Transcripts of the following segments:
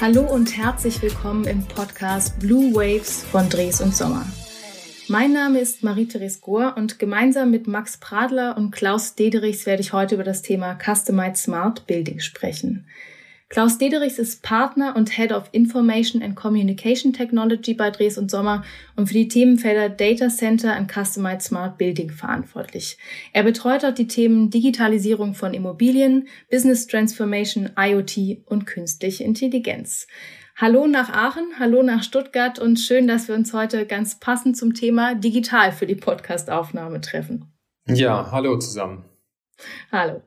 Hallo und herzlich willkommen im Podcast Blue Waves von Dres und Sommer. Mein Name ist Marie-Therese Gohr und gemeinsam mit Max Pradler und Klaus Dederichs werde ich heute über das Thema Customized Smart Building sprechen. Klaus Dederichs ist Partner und Head of Information and Communication Technology bei Dres und Sommer und für die Themenfelder Data Center und Customized Smart Building verantwortlich. Er betreut dort die Themen Digitalisierung von Immobilien, Business Transformation, IoT und künstliche Intelligenz. Hallo nach Aachen, hallo nach Stuttgart und schön, dass wir uns heute ganz passend zum Thema digital für die Podcastaufnahme treffen. Ja, hallo zusammen. Hallo.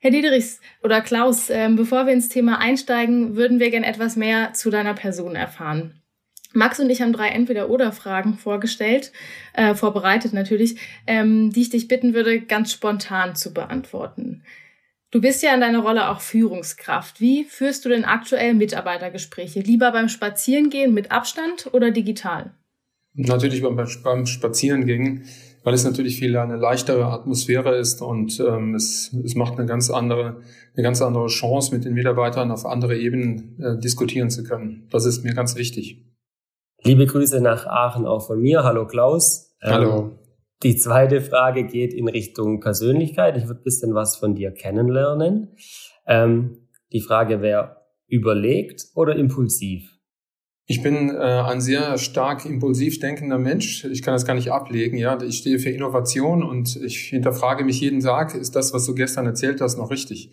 Herr Diedrichs oder Klaus, ähm, bevor wir ins Thema einsteigen, würden wir gern etwas mehr zu deiner Person erfahren. Max und ich haben drei Entweder-Oder-Fragen vorgestellt, äh, vorbereitet natürlich, ähm, die ich dich bitten würde, ganz spontan zu beantworten. Du bist ja in deiner Rolle auch Führungskraft. Wie führst du denn aktuell Mitarbeitergespräche? Lieber beim Spazierengehen mit Abstand oder digital? Natürlich beim, beim Spazierengehen weil es natürlich viel eine leichtere Atmosphäre ist und ähm, es, es macht eine ganz andere, eine ganz andere Chance, mit den Mitarbeitern auf andere Ebenen äh, diskutieren zu können. Das ist mir ganz wichtig. Liebe Grüße nach Aachen auch von mir. Hallo Klaus. Hallo. Ähm, die zweite Frage geht in Richtung Persönlichkeit. Ich würde bisschen was von dir kennenlernen. Ähm, die Frage wäre überlegt oder impulsiv? Ich bin äh, ein sehr stark impulsiv denkender Mensch. Ich kann das gar nicht ablegen. Ja, ich stehe für Innovation und ich hinterfrage mich jeden Tag: Ist das, was du gestern erzählt hast, noch richtig?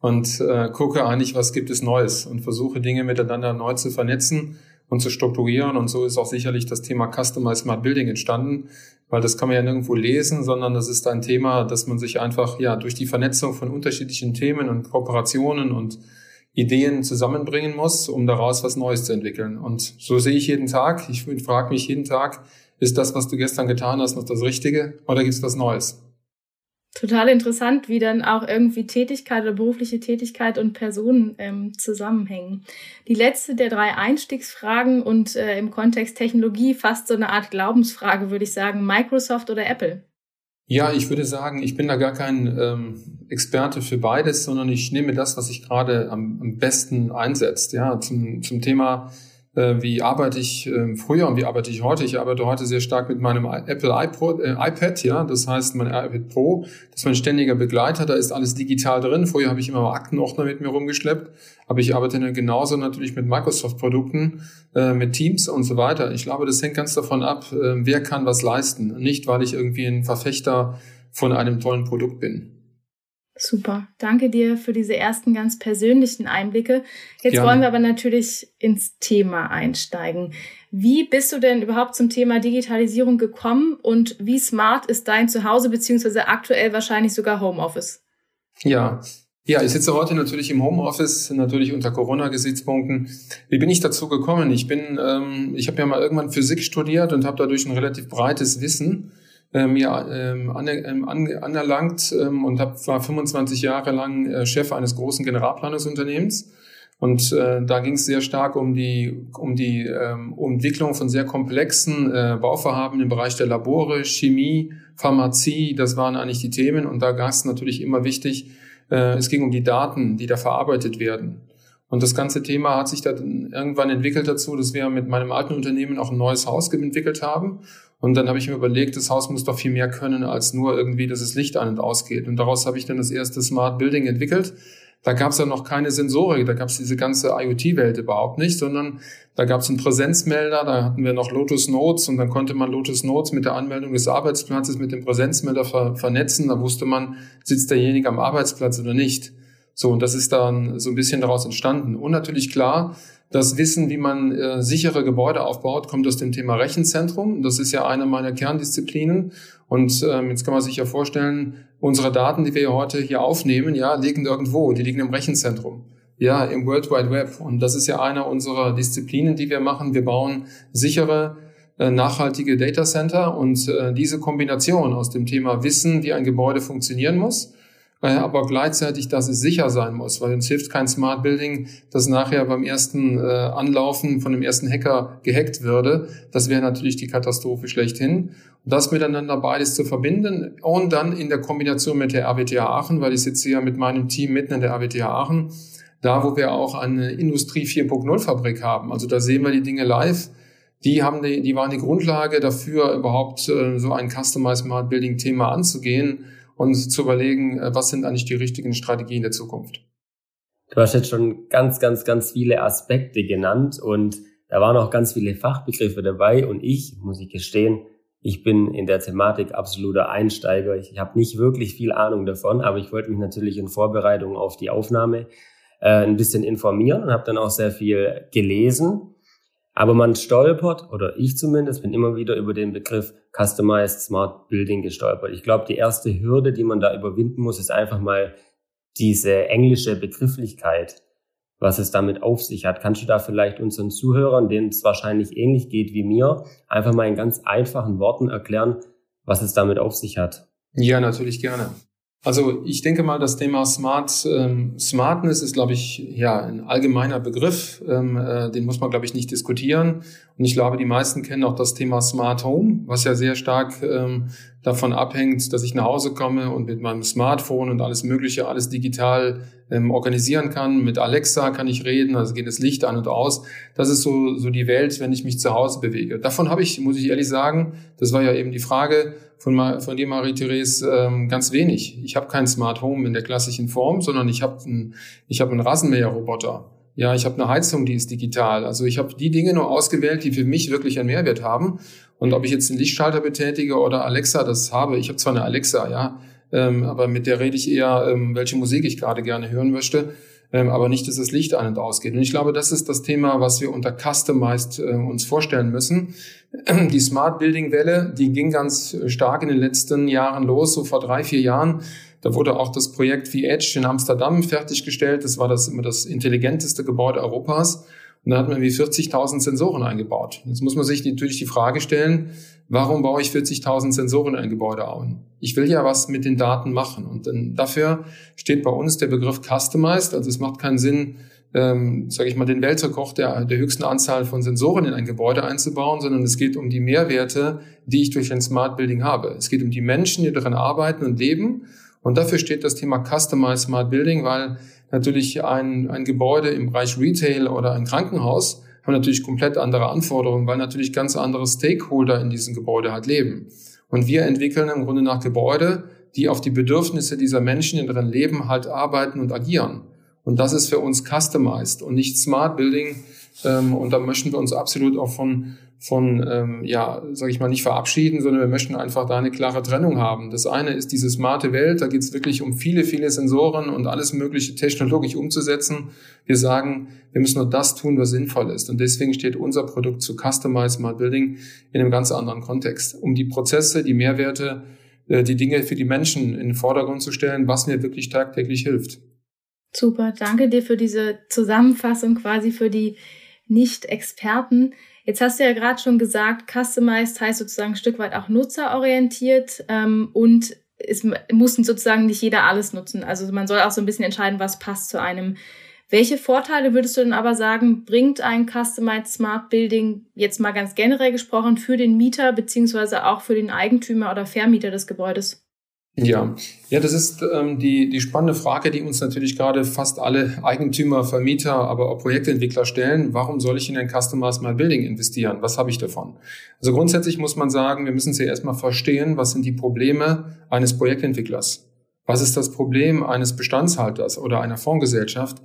Und äh, gucke eigentlich, was gibt es Neues und versuche Dinge miteinander neu zu vernetzen und zu strukturieren. Und so ist auch sicherlich das Thema Customized Smart Building entstanden, weil das kann man ja nirgendwo lesen, sondern das ist ein Thema, dass man sich einfach ja durch die Vernetzung von unterschiedlichen Themen und Kooperationen und Ideen zusammenbringen muss, um daraus was Neues zu entwickeln. Und so sehe ich jeden Tag. Ich frage mich jeden Tag, ist das, was du gestern getan hast, noch das Richtige oder gibt es was Neues? Total interessant, wie dann auch irgendwie Tätigkeit oder berufliche Tätigkeit und Personen ähm, zusammenhängen. Die letzte der drei Einstiegsfragen und äh, im Kontext Technologie fast so eine Art Glaubensfrage, würde ich sagen, Microsoft oder Apple? Ja, ich würde sagen, ich bin da gar kein ähm, Experte für beides, sondern ich nehme das, was sich gerade am, am besten einsetzt. Ja, zum, zum Thema wie arbeite ich äh, früher und wie arbeite ich heute? Ich arbeite heute sehr stark mit meinem Apple iPod, äh, iPad, ja, das heißt mein iPad Pro, das ist mein ständiger Begleiter, da ist alles digital drin. Vorher habe ich immer Aktenordner mit mir rumgeschleppt, aber ich arbeite dann genauso natürlich mit Microsoft-Produkten, äh, mit Teams und so weiter. Ich glaube, das hängt ganz davon ab, äh, wer kann was leisten, nicht weil ich irgendwie ein Verfechter von einem tollen Produkt bin. Super. Danke dir für diese ersten ganz persönlichen Einblicke. Jetzt ja. wollen wir aber natürlich ins Thema einsteigen. Wie bist du denn überhaupt zum Thema Digitalisierung gekommen und wie smart ist dein Zuhause beziehungsweise aktuell wahrscheinlich sogar Homeoffice? Ja, ja, ich sitze heute natürlich im Homeoffice, natürlich unter Corona-Gesichtspunkten. Wie bin ich dazu gekommen? Ich bin, ähm, ich habe ja mal irgendwann Physik studiert und habe dadurch ein relativ breites Wissen äh, mir ähm, an, ähm, an, anerlangt ähm, und hab, war 25 Jahre lang äh, Chef eines großen Generalplanungsunternehmens. Und äh, da ging es sehr stark um die, um die ähm, Entwicklung von sehr komplexen äh, Bauvorhaben im Bereich der Labore, Chemie, Pharmazie. Das waren eigentlich die Themen. Und da war es natürlich immer wichtig, äh, es ging um die Daten, die da verarbeitet werden. Und das ganze Thema hat sich dann irgendwann entwickelt dazu, dass wir mit meinem alten Unternehmen auch ein neues Haus entwickelt haben. Und dann habe ich mir überlegt, das Haus muss doch viel mehr können als nur irgendwie, dass es Licht an und ausgeht. Und daraus habe ich dann das erste Smart Building entwickelt. Da gab es ja noch keine Sensorik, da gab es diese ganze IoT-Welt überhaupt nicht, sondern da gab es einen Präsenzmelder, da hatten wir noch Lotus Notes und dann konnte man Lotus Notes mit der Anmeldung des Arbeitsplatzes mit dem Präsenzmelder ver vernetzen. Da wusste man, sitzt derjenige am Arbeitsplatz oder nicht. So, und das ist dann so ein bisschen daraus entstanden. Und natürlich klar, das Wissen, wie man äh, sichere Gebäude aufbaut, kommt aus dem Thema Rechenzentrum. Das ist ja eine meiner Kerndisziplinen. Und ähm, jetzt kann man sich ja vorstellen, unsere Daten, die wir heute hier aufnehmen, ja, liegen irgendwo. Die liegen im Rechenzentrum. Ja, im World Wide Web. Und das ist ja eine unserer Disziplinen, die wir machen. Wir bauen sichere, äh, nachhaltige Data Center. Und äh, diese Kombination aus dem Thema Wissen, wie ein Gebäude funktionieren muss, aber gleichzeitig, dass es sicher sein muss, weil uns hilft kein Smart Building, das nachher beim ersten äh, Anlaufen von dem ersten Hacker gehackt würde. Das wäre natürlich die Katastrophe schlechthin. Und das miteinander beides zu verbinden und dann in der Kombination mit der RWTH Aachen, weil ich sitze ja mit meinem Team mitten in der RWTH Aachen, da wo wir auch eine Industrie 4.0 Fabrik haben. Also da sehen wir die Dinge live. Die haben die, die waren die Grundlage dafür, überhaupt äh, so ein Customized Smart Building Thema anzugehen und zu überlegen, äh, was sind eigentlich die richtigen Strategien der Zukunft. Du hast jetzt schon ganz, ganz, ganz viele Aspekte genannt und da waren auch ganz viele Fachbegriffe dabei und ich, muss ich gestehen, ich bin in der Thematik absoluter Einsteiger. Ich habe nicht wirklich viel Ahnung davon, aber ich wollte mich natürlich in Vorbereitung auf die Aufnahme äh, ein bisschen informieren und habe dann auch sehr viel gelesen. Aber man stolpert, oder ich zumindest, bin immer wieder über den Begriff Customized Smart Building gestolpert. Ich glaube, die erste Hürde, die man da überwinden muss, ist einfach mal diese englische Begrifflichkeit was es damit auf sich hat. Kannst du da vielleicht unseren Zuhörern, denen es wahrscheinlich ähnlich geht wie mir, einfach mal in ganz einfachen Worten erklären, was es damit auf sich hat? Ja, natürlich gerne. Also ich denke mal, das Thema Smart ähm, Smartness ist, glaube ich, ja ein allgemeiner Begriff. Ähm, äh, den muss man, glaube ich, nicht diskutieren. Und ich glaube, die meisten kennen auch das Thema Smart Home, was ja sehr stark ähm, davon abhängt, dass ich nach Hause komme und mit meinem Smartphone und alles Mögliche, alles digital ähm, organisieren kann. Mit Alexa kann ich reden, also geht das Licht an und aus. Das ist so, so die Welt, wenn ich mich zu Hause bewege. Davon habe ich, muss ich ehrlich sagen, das war ja eben die Frage von, von dir, Marie-Therese, ähm, ganz wenig. Ich habe kein Smart Home in der klassischen Form, sondern ich habe ein, ich hab einen Rasenmäherroboter. Ja, ich habe eine Heizung, die ist digital. Also ich habe die Dinge nur ausgewählt, die für mich wirklich einen Mehrwert haben. Und ob ich jetzt einen Lichtschalter betätige oder Alexa das habe, ich habe zwar eine Alexa, ja, ähm, aber mit der rede ich eher, ähm, welche Musik ich gerade gerne hören möchte, ähm, aber nicht, dass das Licht an und ausgeht. Und ich glaube, das ist das Thema, was wir unter Customized äh, uns vorstellen müssen. Die Smart Building Welle, die ging ganz stark in den letzten Jahren los, so vor drei, vier Jahren. Da wurde auch das Projekt wie Edge in Amsterdam fertiggestellt. Das war das immer das intelligenteste Gebäude Europas. Und da hat man wie 40.000 Sensoren eingebaut. Jetzt muss man sich natürlich die Frage stellen, warum baue ich 40.000 Sensoren in ein Gebäude ein? Ich will ja was mit den Daten machen. Und dann dafür steht bei uns der Begriff Customized. Also es macht keinen Sinn, ähm, sage ich mal, den Weltrekord der, der höchsten Anzahl von Sensoren in ein Gebäude einzubauen, sondern es geht um die Mehrwerte, die ich durch ein Smart Building habe. Es geht um die Menschen, die darin arbeiten und leben. Und dafür steht das Thema Customized Smart Building, weil natürlich ein, ein Gebäude im Bereich Retail oder ein Krankenhaus haben natürlich komplett andere Anforderungen, weil natürlich ganz andere Stakeholder in diesem Gebäude halt leben. Und wir entwickeln im Grunde nach Gebäude, die auf die Bedürfnisse dieser Menschen in ihrem Leben halt arbeiten und agieren. Und das ist für uns customized und nicht Smart Building. Ähm, und da möchten wir uns absolut auch von, von ähm, ja, sage ich mal, nicht verabschieden, sondern wir möchten einfach da eine klare Trennung haben. Das eine ist diese smarte Welt, da geht es wirklich um viele, viele Sensoren und alles mögliche technologisch umzusetzen. Wir sagen, wir müssen nur das tun, was sinnvoll ist. Und deswegen steht unser Produkt zu Customized Smart Building in einem ganz anderen Kontext, um die Prozesse, die Mehrwerte, äh, die Dinge für die Menschen in den Vordergrund zu stellen, was mir wirklich tagtäglich hilft. Super, danke dir für diese Zusammenfassung quasi für die Nicht-Experten. Jetzt hast du ja gerade schon gesagt, customized heißt sozusagen ein Stück weit auch nutzerorientiert ähm, und es muss sozusagen nicht jeder alles nutzen. Also man soll auch so ein bisschen entscheiden, was passt zu einem. Welche Vorteile würdest du denn aber sagen, bringt ein Customized Smart Building jetzt mal ganz generell gesprochen für den Mieter beziehungsweise auch für den Eigentümer oder Vermieter des Gebäudes? Ja, ja, das ist ähm, die, die spannende Frage, die uns natürlich gerade fast alle Eigentümer, Vermieter, aber auch Projektentwickler stellen. Warum soll ich in ein Customized My Building investieren? Was habe ich davon? Also grundsätzlich muss man sagen, wir müssen zuerst mal verstehen, was sind die Probleme eines Projektentwicklers? Was ist das Problem eines Bestandshalters oder einer Fondsgesellschaft?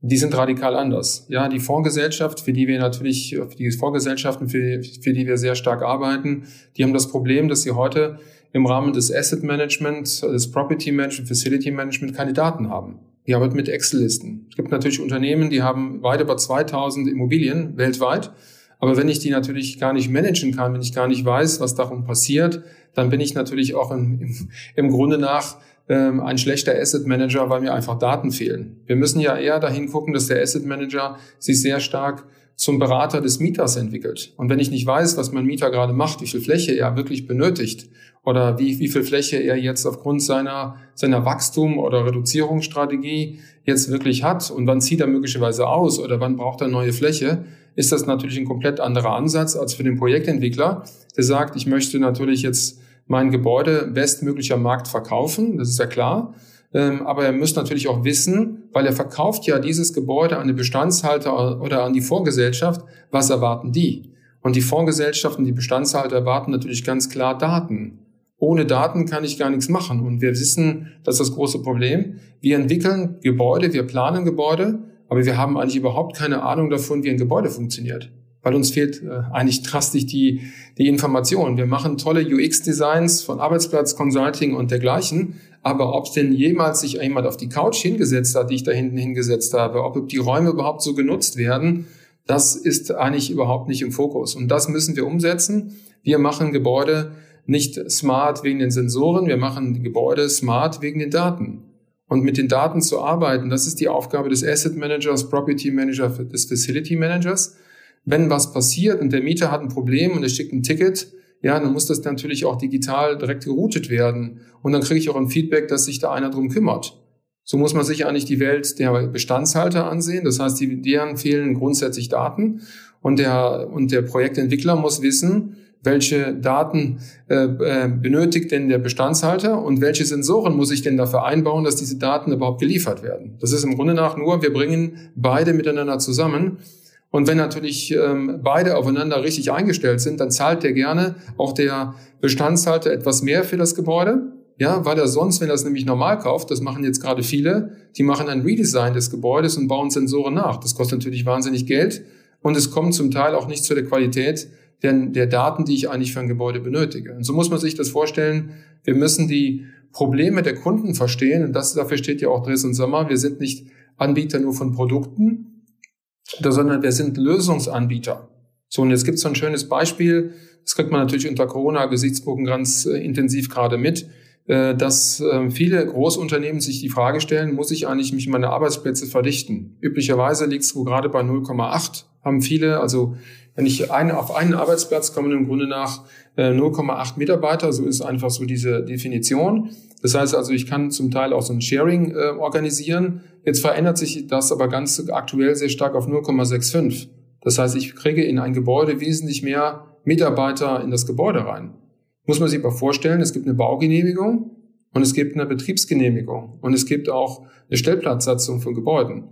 Die sind radikal anders. Ja, die Fondsgesellschaft, für die wir natürlich, die Fondsgesellschaften, für, für die wir sehr stark arbeiten, die haben das Problem, dass sie heute im Rahmen des Asset Management, des Property Management, Facility Management Kandidaten haben. Die arbeiten mit Excel-Listen. Es gibt natürlich Unternehmen, die haben weit über 2000 Immobilien weltweit. Aber wenn ich die natürlich gar nicht managen kann, wenn ich gar nicht weiß, was darum passiert, dann bin ich natürlich auch im, im, im Grunde nach ähm, ein schlechter Asset Manager, weil mir einfach Daten fehlen. Wir müssen ja eher dahin gucken, dass der Asset Manager sich sehr stark zum Berater des Mieters entwickelt. Und wenn ich nicht weiß, was mein Mieter gerade macht, wie viel Fläche er wirklich benötigt oder wie, wie viel Fläche er jetzt aufgrund seiner, seiner Wachstum- oder Reduzierungsstrategie jetzt wirklich hat und wann zieht er möglicherweise aus oder wann braucht er neue Fläche, ist das natürlich ein komplett anderer Ansatz als für den Projektentwickler, der sagt, ich möchte natürlich jetzt mein Gebäude bestmöglicher Markt verkaufen, das ist ja klar. Ähm, aber er muss natürlich auch wissen, weil er verkauft ja dieses Gebäude an den Bestandshalter oder an die Vorgesellschaft, was erwarten die? Und die Fondsgesellschaften, die Bestandshalter erwarten natürlich ganz klar Daten. Ohne Daten kann ich gar nichts machen. Und wir wissen, das ist das große Problem. Wir entwickeln Gebäude, wir planen Gebäude, aber wir haben eigentlich überhaupt keine Ahnung davon, wie ein Gebäude funktioniert. Weil uns fehlt äh, eigentlich drastisch die, die Information. Wir machen tolle UX-Designs von Arbeitsplatz, Consulting und dergleichen. Aber ob denn jemals sich jemand auf die Couch hingesetzt hat, die ich da hinten hingesetzt habe, ob die Räume überhaupt so genutzt werden, das ist eigentlich überhaupt nicht im Fokus. Und das müssen wir umsetzen. Wir machen Gebäude nicht smart wegen den Sensoren, wir machen Gebäude smart wegen den Daten. Und mit den Daten zu arbeiten, das ist die Aufgabe des Asset Managers, Property Manager, des Facility Managers. Wenn was passiert und der Mieter hat ein Problem und er schickt ein Ticket, ja, dann muss das natürlich auch digital direkt geroutet werden. Und dann kriege ich auch ein Feedback, dass sich da einer drum kümmert. So muss man sich eigentlich die Welt der Bestandshalter ansehen. Das heißt, die, deren fehlen grundsätzlich Daten. Und der, und der Projektentwickler muss wissen, welche Daten äh, äh, benötigt denn der Bestandshalter und welche Sensoren muss ich denn dafür einbauen, dass diese Daten überhaupt geliefert werden. Das ist im Grunde nach nur, wir bringen beide miteinander zusammen. Und wenn natürlich ähm, beide aufeinander richtig eingestellt sind, dann zahlt der gerne auch der Bestandshalter etwas mehr für das Gebäude ja, weil er sonst, wenn er es nämlich normal kauft, das machen jetzt gerade viele, die machen ein Redesign des Gebäudes und bauen Sensoren nach. Das kostet natürlich wahnsinnig Geld und es kommt zum Teil auch nicht zu der Qualität der, der Daten, die ich eigentlich für ein Gebäude benötige. Und so muss man sich das vorstellen. Wir müssen die Probleme der Kunden verstehen und das, dafür steht ja auch Dresden Sommer. Wir sind nicht Anbieter nur von Produkten, sondern wir sind Lösungsanbieter. So, und jetzt gibt es so ein schönes Beispiel. Das kriegt man natürlich unter Corona-Gesichtspunkten ganz äh, intensiv gerade mit. Äh, dass ähm, viele Großunternehmen sich die Frage stellen, muss ich eigentlich mich meine Arbeitsplätze verdichten? Üblicherweise liegt es gerade bei 0,8, haben viele, also wenn ich ein, auf einen Arbeitsplatz komme, im Grunde nach 0,8 äh, Mitarbeiter, so ist einfach so diese Definition. Das heißt also, ich kann zum Teil auch so ein Sharing äh, organisieren. Jetzt verändert sich das aber ganz aktuell sehr stark auf 0,65. Das heißt, ich kriege in ein Gebäude wesentlich mehr Mitarbeiter in das Gebäude rein muss man sich mal vorstellen, es gibt eine Baugenehmigung und es gibt eine Betriebsgenehmigung und es gibt auch eine Stellplatzsatzung von Gebäuden.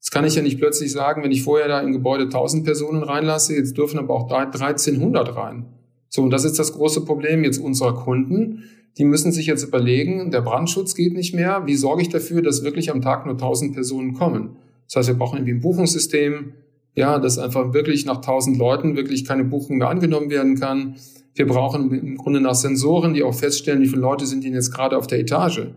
Das kann ich ja nicht plötzlich sagen, wenn ich vorher da im Gebäude 1000 Personen reinlasse, jetzt dürfen aber auch 1300 rein. So, und das ist das große Problem jetzt unserer Kunden. Die müssen sich jetzt überlegen, der Brandschutz geht nicht mehr. Wie sorge ich dafür, dass wirklich am Tag nur 1000 Personen kommen? Das heißt, wir brauchen irgendwie ein Buchungssystem, ja, dass einfach wirklich nach 1000 Leuten wirklich keine Buchung mehr angenommen werden kann. Wir brauchen im Grunde nach Sensoren, die auch feststellen, wie viele Leute sind denn jetzt gerade auf der Etage.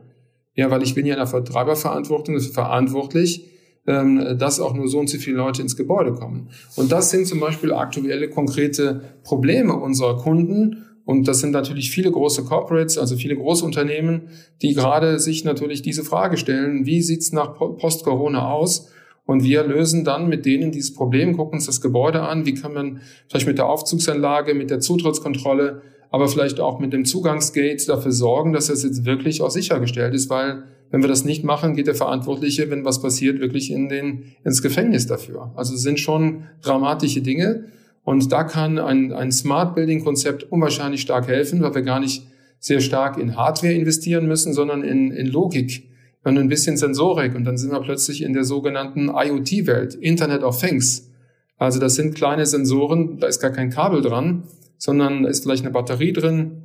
Ja, weil ich bin ja in der Vertreiberverantwortung verantwortlich, ähm, dass auch nur so und so viele Leute ins Gebäude kommen. Und das sind zum Beispiel aktuelle konkrete Probleme unserer Kunden. Und das sind natürlich viele große Corporates, also viele Großunternehmen, die gerade sich natürlich diese Frage stellen, wie sieht's nach Post-Corona aus? Und wir lösen dann mit denen dieses Problem, gucken uns das Gebäude an, wie kann man vielleicht mit der Aufzugsanlage, mit der Zutrittskontrolle, aber vielleicht auch mit dem Zugangsgate dafür sorgen, dass das jetzt wirklich auch sichergestellt ist, weil wenn wir das nicht machen, geht der Verantwortliche, wenn was passiert, wirklich in den, ins Gefängnis dafür. Also es sind schon dramatische Dinge. Und da kann ein, ein Smart Building Konzept unwahrscheinlich stark helfen, weil wir gar nicht sehr stark in Hardware investieren müssen, sondern in, in Logik und ein bisschen Sensorik und dann sind wir plötzlich in der sogenannten IoT-Welt, Internet of Things. Also das sind kleine Sensoren, da ist gar kein Kabel dran, sondern da ist vielleicht eine Batterie drin.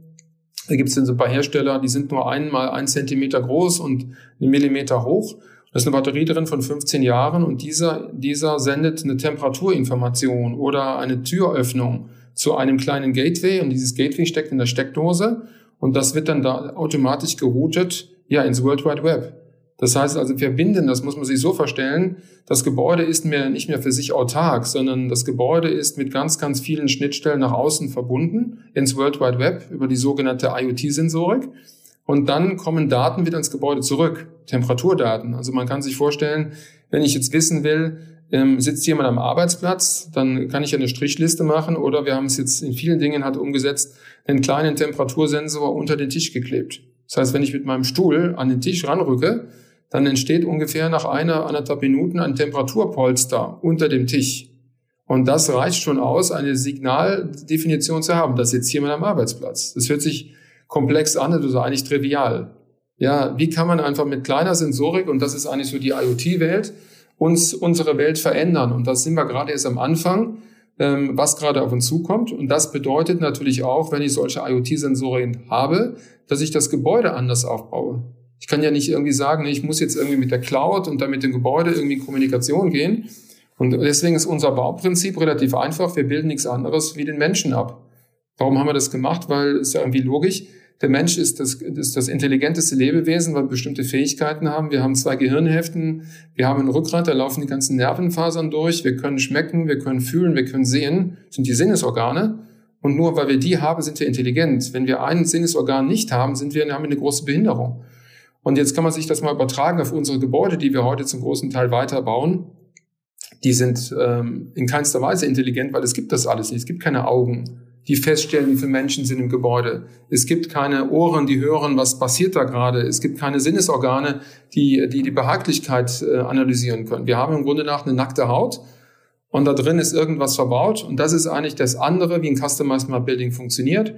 Da gibt es dann so ein paar Hersteller, die sind nur einmal ein Zentimeter groß und einen Millimeter hoch. Da ist eine Batterie drin von 15 Jahren und dieser, dieser sendet eine Temperaturinformation oder eine Türöffnung zu einem kleinen Gateway und dieses Gateway steckt in der Steckdose und das wird dann da automatisch geroutet ja, ins World Wide Web. Das heißt also, verbinden, das muss man sich so vorstellen, das Gebäude ist mehr, nicht mehr für sich autark, sondern das Gebäude ist mit ganz, ganz vielen Schnittstellen nach außen verbunden ins World Wide Web über die sogenannte IoT-Sensorik. Und dann kommen Daten wieder ins Gebäude zurück, Temperaturdaten. Also man kann sich vorstellen, wenn ich jetzt wissen will, ähm, sitzt jemand am Arbeitsplatz, dann kann ich eine Strichliste machen oder wir haben es jetzt in vielen Dingen hat umgesetzt, einen kleinen Temperatursensor unter den Tisch geklebt. Das heißt, wenn ich mit meinem Stuhl an den Tisch ranrücke, dann entsteht ungefähr nach einer, anderthalb Minuten ein Temperaturpolster unter dem Tisch. Und das reicht schon aus, eine Signaldefinition zu haben. Das ist jetzt mal am Arbeitsplatz. Das hört sich komplex an, das ist eigentlich trivial. Ja, wie kann man einfach mit kleiner Sensorik, und das ist eigentlich so die IoT-Welt, uns unsere Welt verändern? Und da sind wir gerade erst am Anfang, ähm, was gerade auf uns zukommt. Und das bedeutet natürlich auch, wenn ich solche IoT-Sensoren habe, dass ich das Gebäude anders aufbaue. Ich kann ja nicht irgendwie sagen, ich muss jetzt irgendwie mit der Cloud und dann mit dem Gebäude irgendwie in Kommunikation gehen. Und deswegen ist unser Bauprinzip relativ einfach. Wir bilden nichts anderes wie den Menschen ab. Warum haben wir das gemacht? Weil es ja irgendwie logisch. Der Mensch ist das, ist das intelligenteste Lebewesen, weil wir bestimmte Fähigkeiten haben. Wir haben zwei Gehirnhälften. Wir haben ein Rückgrat, da laufen die ganzen Nervenfasern durch. Wir können schmecken, wir können fühlen, wir können sehen. Das sind die Sinnesorgane. Und nur weil wir die haben, sind wir intelligent. Wenn wir ein Sinnesorgan nicht haben, sind wir, haben wir eine große Behinderung. Und jetzt kann man sich das mal übertragen auf unsere Gebäude, die wir heute zum großen Teil weiterbauen. Die sind ähm, in keinster Weise intelligent, weil es gibt das alles nicht. Es gibt keine Augen, die feststellen, wie viele Menschen sind im Gebäude. Es gibt keine Ohren, die hören, was passiert da gerade. Es gibt keine Sinnesorgane, die die, die Behaglichkeit äh, analysieren können. Wir haben im Grunde nach eine nackte Haut und da drin ist irgendwas verbaut. Und das ist eigentlich das andere, wie ein Customized Smart Building funktioniert.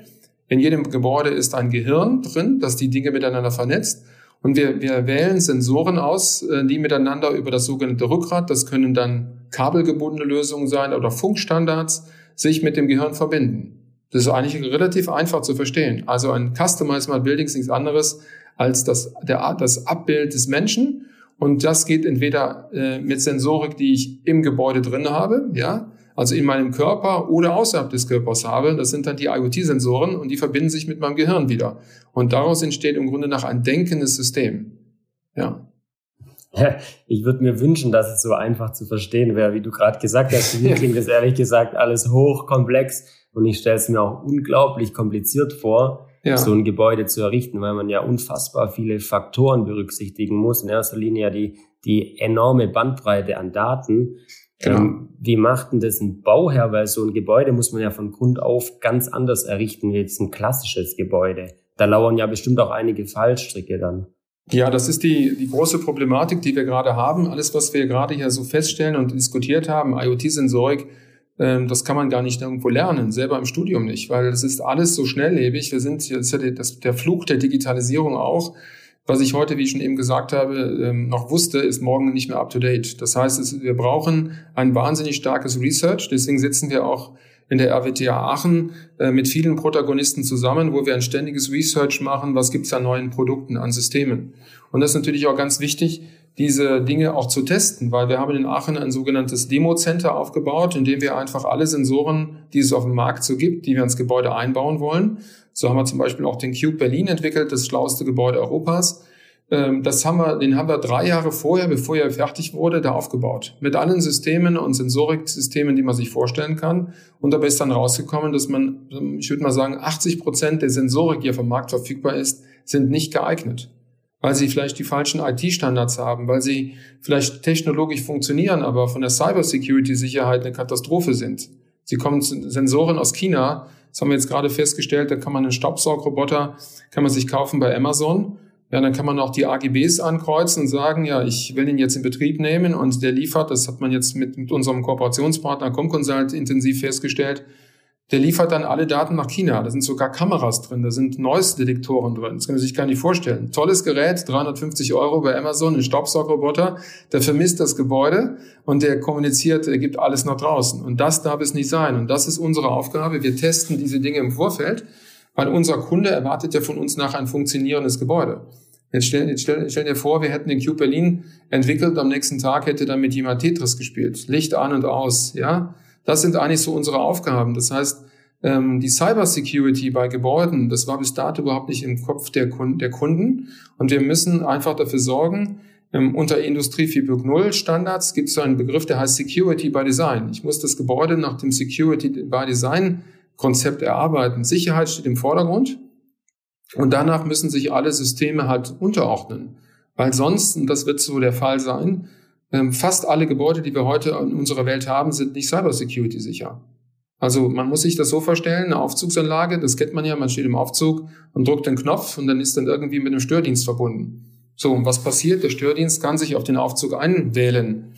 In jedem Gebäude ist ein Gehirn drin, das die Dinge miteinander vernetzt. Und wir, wir wählen Sensoren aus, äh, die miteinander über das sogenannte Rückgrat, das können dann kabelgebundene Lösungen sein oder Funkstandards, sich mit dem Gehirn verbinden. Das ist eigentlich relativ einfach zu verstehen. Also ein Customized Smart Building ist nichts anderes als das, der, das Abbild des Menschen. Und das geht entweder äh, mit Sensorik, die ich im Gebäude drin habe, ja, also in meinem Körper oder außerhalb des Körpers habe. Das sind dann die IoT-Sensoren und die verbinden sich mit meinem Gehirn wieder. Und daraus entsteht im Grunde nach ein denkendes System. Ja. Ich würde mir wünschen, dass es so einfach zu verstehen wäre, wie du gerade gesagt hast. Mir klingt das ehrlich gesagt alles hochkomplex und ich stelle es mir auch unglaublich kompliziert vor, ja. so ein Gebäude zu errichten, weil man ja unfassbar viele Faktoren berücksichtigen muss. In erster Linie ja die, die enorme Bandbreite an Daten. Genau. Ähm, wie macht denn das ein Bauherr? Weil so ein Gebäude muss man ja von Grund auf ganz anders errichten wie jetzt ein klassisches Gebäude. Da lauern ja bestimmt auch einige Fallstricke dann. Ja, das ist die, die große Problematik, die wir gerade haben. Alles, was wir gerade hier so feststellen und diskutiert haben, IoT-Sensorik, das kann man gar nicht irgendwo lernen, selber im Studium nicht, weil das ist alles so schnelllebig. Wir sind jetzt das, der Fluch der Digitalisierung auch. Was ich heute, wie ich schon eben gesagt habe, ähm, noch wusste, ist morgen nicht mehr up to date. Das heißt, wir brauchen ein wahnsinnig starkes Research. Deswegen sitzen wir auch in der RWTH Aachen äh, mit vielen Protagonisten zusammen, wo wir ein ständiges Research machen, was gibt's an neuen Produkten, an Systemen. Und das ist natürlich auch ganz wichtig, diese Dinge auch zu testen, weil wir haben in Aachen ein sogenanntes Demo-Center aufgebaut, in dem wir einfach alle Sensoren, die es auf dem Markt so gibt, die wir ins Gebäude einbauen wollen. So haben wir zum Beispiel auch den Cube Berlin entwickelt, das schlauste Gebäude Europas. Ähm, das haben wir, den haben wir drei Jahre vorher, bevor er fertig wurde, da aufgebaut. Mit allen Systemen und Sensoriksystemen, die man sich vorstellen kann. Und dabei ist dann rausgekommen, dass man, ich würde mal sagen, 80 Prozent der Sensorik, die auf dem Markt verfügbar ist, sind nicht geeignet weil sie vielleicht die falschen IT-Standards haben, weil sie vielleicht technologisch funktionieren, aber von der Cybersecurity-Sicherheit eine Katastrophe sind. Sie kommen Sensoren aus China, das haben wir jetzt gerade festgestellt, da kann man einen Staubsaugroboter, kann man sich kaufen bei Amazon. Ja, dann kann man auch die AGBs ankreuzen und sagen, ja, ich will ihn jetzt in Betrieb nehmen und der liefert, das hat man jetzt mit, mit unserem Kooperationspartner Comconsult intensiv festgestellt, der liefert dann alle Daten nach China. Da sind sogar Kameras drin, da sind Noise-Detektoren drin. Das kann man sich gar nicht vorstellen. Tolles Gerät, 350 Euro bei Amazon, ein Staubsaugerroboter, der vermisst das Gebäude und der kommuniziert, er gibt alles nach draußen. Und das darf es nicht sein. Und das ist unsere Aufgabe. Wir testen diese Dinge im Vorfeld, weil unser Kunde erwartet ja von uns nach ein funktionierendes Gebäude. Jetzt stell, jetzt stell, stell dir vor, wir hätten den Cube Berlin entwickelt, am nächsten Tag hätte damit jemand Tetris gespielt. Licht an und aus, ja. Das sind eigentlich so unsere Aufgaben. Das heißt, ähm, die Cybersecurity bei Gebäuden, das war bis dato überhaupt nicht im Kopf der, Kunden. Und wir müssen einfach dafür sorgen, ähm, unter Industrie 4.0 Standards gibt es so einen Begriff, der heißt Security by Design. Ich muss das Gebäude nach dem Security by Design Konzept erarbeiten. Sicherheit steht im Vordergrund. Und danach müssen sich alle Systeme halt unterordnen. Weil sonst, und das wird so der Fall sein, fast alle Gebäude, die wir heute in unserer Welt haben, sind nicht Cybersecurity sicher. Also man muss sich das so vorstellen, eine Aufzugsanlage, das kennt man ja, man steht im Aufzug und drückt den Knopf und dann ist dann irgendwie mit einem Stördienst verbunden. So, und was passiert? Der Stördienst kann sich auf den Aufzug einwählen.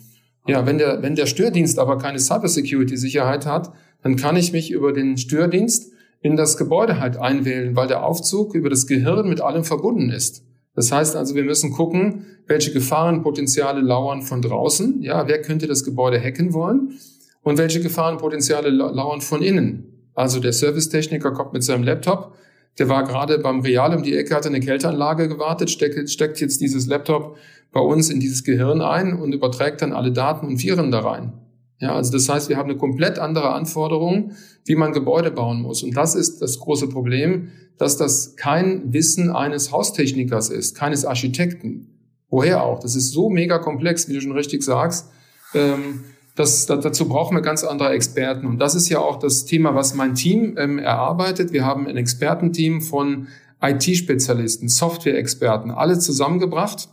Ja, wenn der, wenn der Stördienst aber keine Cybersecurity-Sicherheit hat, dann kann ich mich über den Stördienst in das Gebäude halt einwählen, weil der Aufzug über das Gehirn mit allem verbunden ist. Das heißt also, wir müssen gucken, welche Gefahrenpotenziale lauern von draußen. Ja, wer könnte das Gebäude hacken wollen? Und welche Gefahrenpotenziale lauern von innen? Also der Servicetechniker kommt mit seinem Laptop. Der war gerade beim Real um die Ecke, hatte eine Kälteanlage gewartet, steckt, steckt jetzt dieses Laptop bei uns in dieses Gehirn ein und überträgt dann alle Daten und Viren da rein. Ja, also das heißt, wir haben eine komplett andere Anforderung, wie man Gebäude bauen muss. Und das ist das große Problem, dass das kein Wissen eines Haustechnikers ist, keines Architekten. Woher auch? Das ist so mega komplex, wie du schon richtig sagst. Ähm, das, dazu brauchen wir ganz andere Experten. Und das ist ja auch das Thema, was mein Team ähm, erarbeitet. Wir haben ein Expertenteam von IT-Spezialisten, Software-Experten, alle zusammengebracht.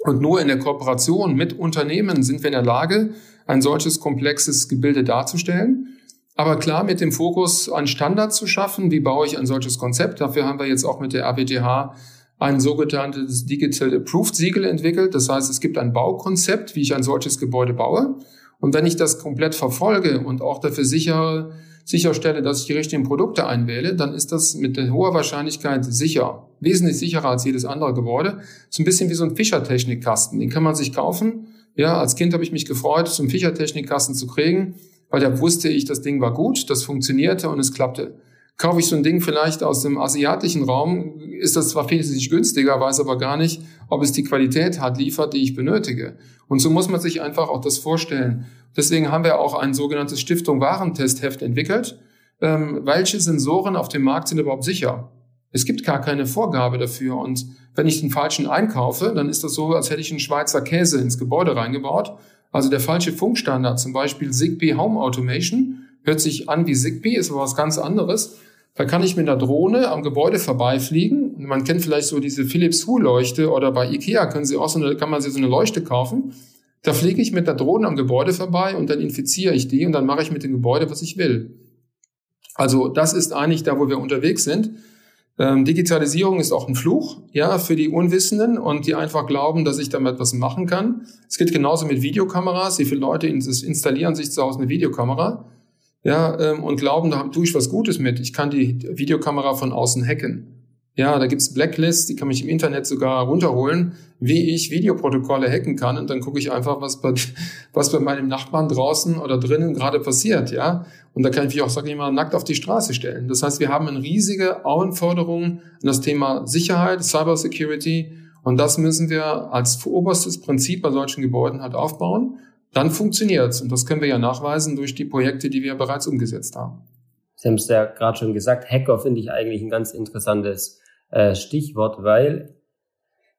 Und nur in der Kooperation mit Unternehmen sind wir in der Lage, ein solches komplexes Gebilde darzustellen. Aber klar, mit dem Fokus, einen Standard zu schaffen, wie baue ich ein solches Konzept. Dafür haben wir jetzt auch mit der RWTH ein sogenanntes Digital Approved Siegel entwickelt. Das heißt, es gibt ein Baukonzept, wie ich ein solches Gebäude baue. Und wenn ich das komplett verfolge und auch dafür sicher, sicherstelle, dass ich die richtigen Produkte einwähle, dann ist das mit hoher Wahrscheinlichkeit sicher. Wesentlich sicherer als jedes andere Gebäude. So ein bisschen wie so ein Fischertechnikkasten. Den kann man sich kaufen. Ja, als Kind habe ich mich gefreut, einen Fischertechnikkasten zu kriegen weil da wusste ich, das Ding war gut, das funktionierte und es klappte. Kaufe ich so ein Ding vielleicht aus dem asiatischen Raum, ist das zwar wesentlich günstiger, weiß aber gar nicht, ob es die Qualität hat, liefert, die ich benötige. Und so muss man sich einfach auch das vorstellen. Deswegen haben wir auch ein sogenanntes Stiftung Warentestheft entwickelt. Ähm, welche Sensoren auf dem Markt sind überhaupt sicher? Es gibt gar keine Vorgabe dafür. Und wenn ich den falschen einkaufe, dann ist das so, als hätte ich einen Schweizer Käse ins Gebäude reingebaut also der falsche Funkstandard, zum Beispiel Zigbee Home Automation, hört sich an wie Zigbee, ist aber was ganz anderes. Da kann ich mit einer Drohne am Gebäude vorbeifliegen. Man kennt vielleicht so diese Philips Hue-Leuchte oder bei Ikea können Sie auch so eine, kann man sich so eine Leuchte kaufen. Da fliege ich mit der Drohne am Gebäude vorbei und dann infiziere ich die und dann mache ich mit dem Gebäude, was ich will. Also das ist eigentlich da, wo wir unterwegs sind. Ähm, Digitalisierung ist auch ein Fluch, ja, für die Unwissenden und die einfach glauben, dass ich damit etwas machen kann. Es geht genauso mit Videokameras. Wie viele Leute installieren sich zu Hause eine Videokamera, ja, ähm, und glauben, da tue ich was Gutes mit. Ich kann die Videokamera von außen hacken. Ja, da gibt's Blacklists, die kann mich im Internet sogar runterholen, wie ich Videoprotokolle hacken kann. Und dann gucke ich einfach, was bei, was bei meinem Nachbarn draußen oder drinnen gerade passiert. Ja, und da kann ich mich auch, sage ich mal, nackt auf die Straße stellen. Das heißt, wir haben eine riesige Anforderung an das Thema Sicherheit, Cybersecurity. Und das müssen wir als oberstes Prinzip bei solchen Gebäuden halt aufbauen. Dann funktioniert's. Und das können wir ja nachweisen durch die Projekte, die wir bereits umgesetzt haben. Sie haben es ja gerade schon gesagt, Hacker finde ich eigentlich ein ganz interessantes äh, Stichwort, weil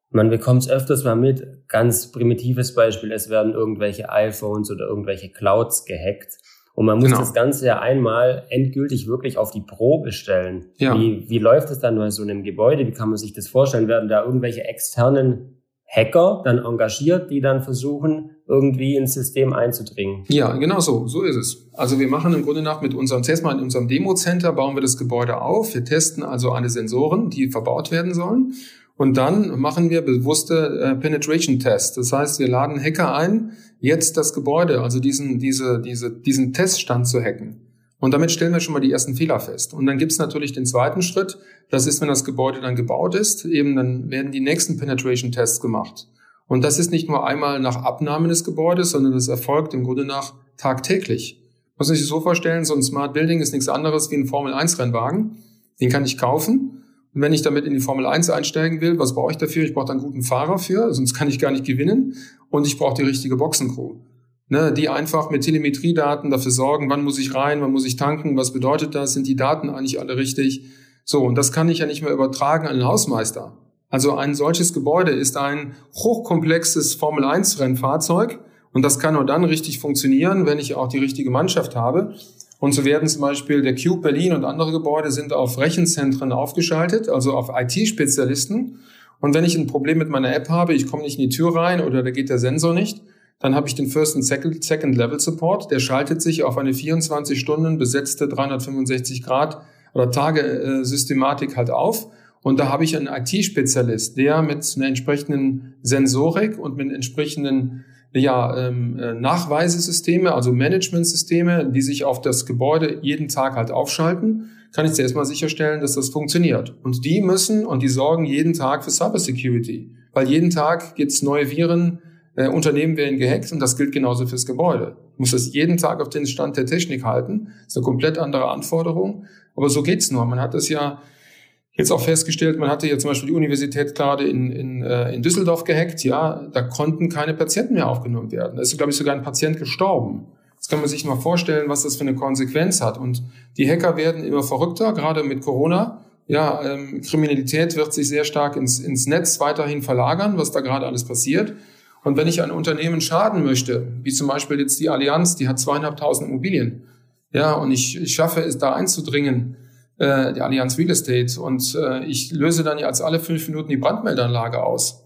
man bekommt es öfters mal mit, ganz primitives Beispiel, es werden irgendwelche iPhones oder irgendwelche Clouds gehackt. Und man muss genau. das Ganze ja einmal endgültig wirklich auf die Probe stellen. Ja. Wie, wie läuft es dann bei so einem Gebäude? Wie kann man sich das vorstellen? Werden da irgendwelche externen Hacker dann engagiert, die dann versuchen, irgendwie ins System einzudringen. Ja, genau so. So ist es. Also wir machen im Grunde nach mit unserem, zuerst mal in unserem Demo-Center bauen wir das Gebäude auf. Wir testen also alle Sensoren, die verbaut werden sollen. Und dann machen wir bewusste äh, Penetration-Tests. Das heißt, wir laden Hacker ein, jetzt das Gebäude, also diesen, diese, diese, diesen Teststand zu hacken. Und damit stellen wir schon mal die ersten Fehler fest. Und dann gibt es natürlich den zweiten Schritt. Das ist, wenn das Gebäude dann gebaut ist, eben dann werden die nächsten Penetration-Tests gemacht. Und das ist nicht nur einmal nach Abnahme des Gebäudes, sondern das erfolgt im Grunde nach tagtäglich. Muss man sich so vorstellen, so ein Smart Building ist nichts anderes wie ein Formel-1-Rennwagen. Den kann ich kaufen. Und wenn ich damit in die Formel 1 einsteigen will, was brauche ich dafür? Ich brauche dann einen guten Fahrer für, sonst kann ich gar nicht gewinnen. Und ich brauche die richtige Boxencrew ne, die einfach mit Telemetriedaten dafür sorgen, wann muss ich rein, wann muss ich tanken, was bedeutet das, sind die Daten eigentlich alle richtig. So, und das kann ich ja nicht mehr übertragen an den Hausmeister. Also ein solches Gebäude ist ein hochkomplexes Formel-1-Rennfahrzeug und das kann nur dann richtig funktionieren, wenn ich auch die richtige Mannschaft habe. Und so werden zum Beispiel der Cube Berlin und andere Gebäude sind auf Rechenzentren aufgeschaltet, also auf IT-Spezialisten. Und wenn ich ein Problem mit meiner App habe, ich komme nicht in die Tür rein oder da geht der Sensor nicht, dann habe ich den First Second, Second Level Support. Der schaltet sich auf eine 24 Stunden besetzte 365 Grad oder Tage äh, Systematik halt auf. Und da habe ich einen IT-Spezialist, der mit einer entsprechenden Sensorik und mit entsprechenden ja, ähm, äh, Nachweisesysteme, also Managementsysteme, die sich auf das Gebäude jeden Tag halt aufschalten, kann ich zuerst mal sicherstellen, dass das funktioniert. Und die müssen und die sorgen jeden Tag für Cybersecurity, weil jeden Tag gibt's neue Viren, äh, Unternehmen werden gehackt und das gilt genauso fürs Gebäude. Ich muss das jeden Tag auf den Stand der Technik halten. Das ist eine komplett andere Anforderung. Aber so geht's nur. Man hat das ja jetzt auch festgestellt, man hatte ja zum Beispiel die Universität gerade in, in, äh, in Düsseldorf gehackt. Ja, da konnten keine Patienten mehr aufgenommen werden. Da ist, glaube ich, sogar ein Patient gestorben. Das kann man sich mal vorstellen, was das für eine Konsequenz hat. Und die Hacker werden immer verrückter, gerade mit Corona. Ja, ähm, Kriminalität wird sich sehr stark ins, ins Netz weiterhin verlagern, was da gerade alles passiert. Und wenn ich ein Unternehmen schaden möchte, wie zum Beispiel jetzt die Allianz, die hat zweieinhalbtausend Immobilien, ja, und ich, ich schaffe es da einzudringen, äh, die Allianz Real Estate, und äh, ich löse dann als alle fünf Minuten die Brandmeldanlage aus,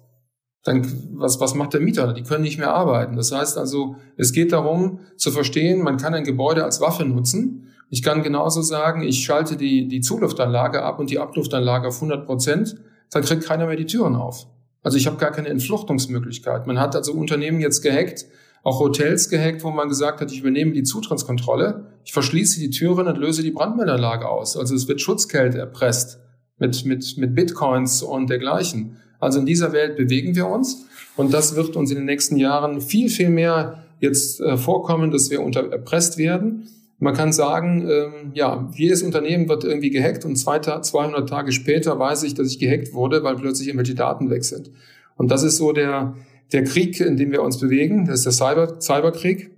dann was, was macht der Mieter? Die können nicht mehr arbeiten. Das heißt also, es geht darum zu verstehen, man kann ein Gebäude als Waffe nutzen. Ich kann genauso sagen, ich schalte die, die Zuluftanlage ab und die Abluftanlage auf 100 Prozent, dann kriegt keiner mehr die Türen auf. Also ich habe gar keine Entfluchtungsmöglichkeit. Man hat also Unternehmen jetzt gehackt, auch Hotels gehackt, wo man gesagt hat, ich übernehme die Zutrittskontrolle, ich verschließe die Türen und löse die Brandmeldanlage aus. Also es wird Schutzgeld erpresst mit, mit, mit Bitcoins und dergleichen. Also in dieser Welt bewegen wir uns und das wird uns in den nächsten Jahren viel, viel mehr jetzt äh, vorkommen, dass wir unter erpresst werden. Man kann sagen, ähm, ja, jedes Unternehmen wird irgendwie gehackt und zwei, 200 Tage später weiß ich, dass ich gehackt wurde, weil plötzlich irgendwelche Daten weg sind. Und das ist so der, der Krieg, in dem wir uns bewegen. Das ist der Cyber, Cyberkrieg.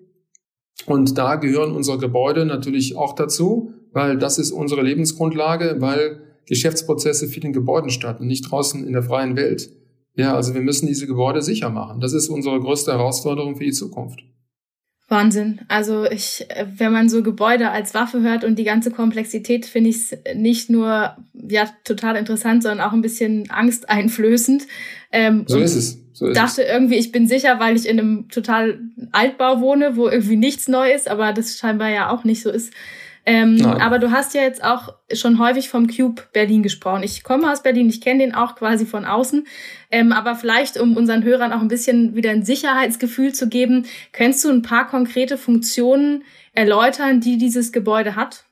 Und da gehören unsere Gebäude natürlich auch dazu, weil das ist unsere Lebensgrundlage, weil Geschäftsprozesse viel in Gebäuden statt und nicht draußen in der freien Welt. Ja, also wir müssen diese Gebäude sicher machen. Das ist unsere größte Herausforderung für die Zukunft. Wahnsinn. Also ich, wenn man so Gebäude als Waffe hört und die ganze Komplexität, finde ich es nicht nur ja total interessant, sondern auch ein bisschen angsteinflößend. Ähm, so ist es. So dachte es. irgendwie, ich bin sicher, weil ich in einem total Altbau wohne, wo irgendwie nichts neu ist, aber das scheinbar ja auch nicht so ist. Ähm, aber du hast ja jetzt auch schon häufig vom Cube Berlin gesprochen. Ich komme aus Berlin, ich kenne den auch quasi von außen. Ähm, aber vielleicht, um unseren Hörern auch ein bisschen wieder ein Sicherheitsgefühl zu geben, könntest du ein paar konkrete Funktionen erläutern, die dieses Gebäude hat?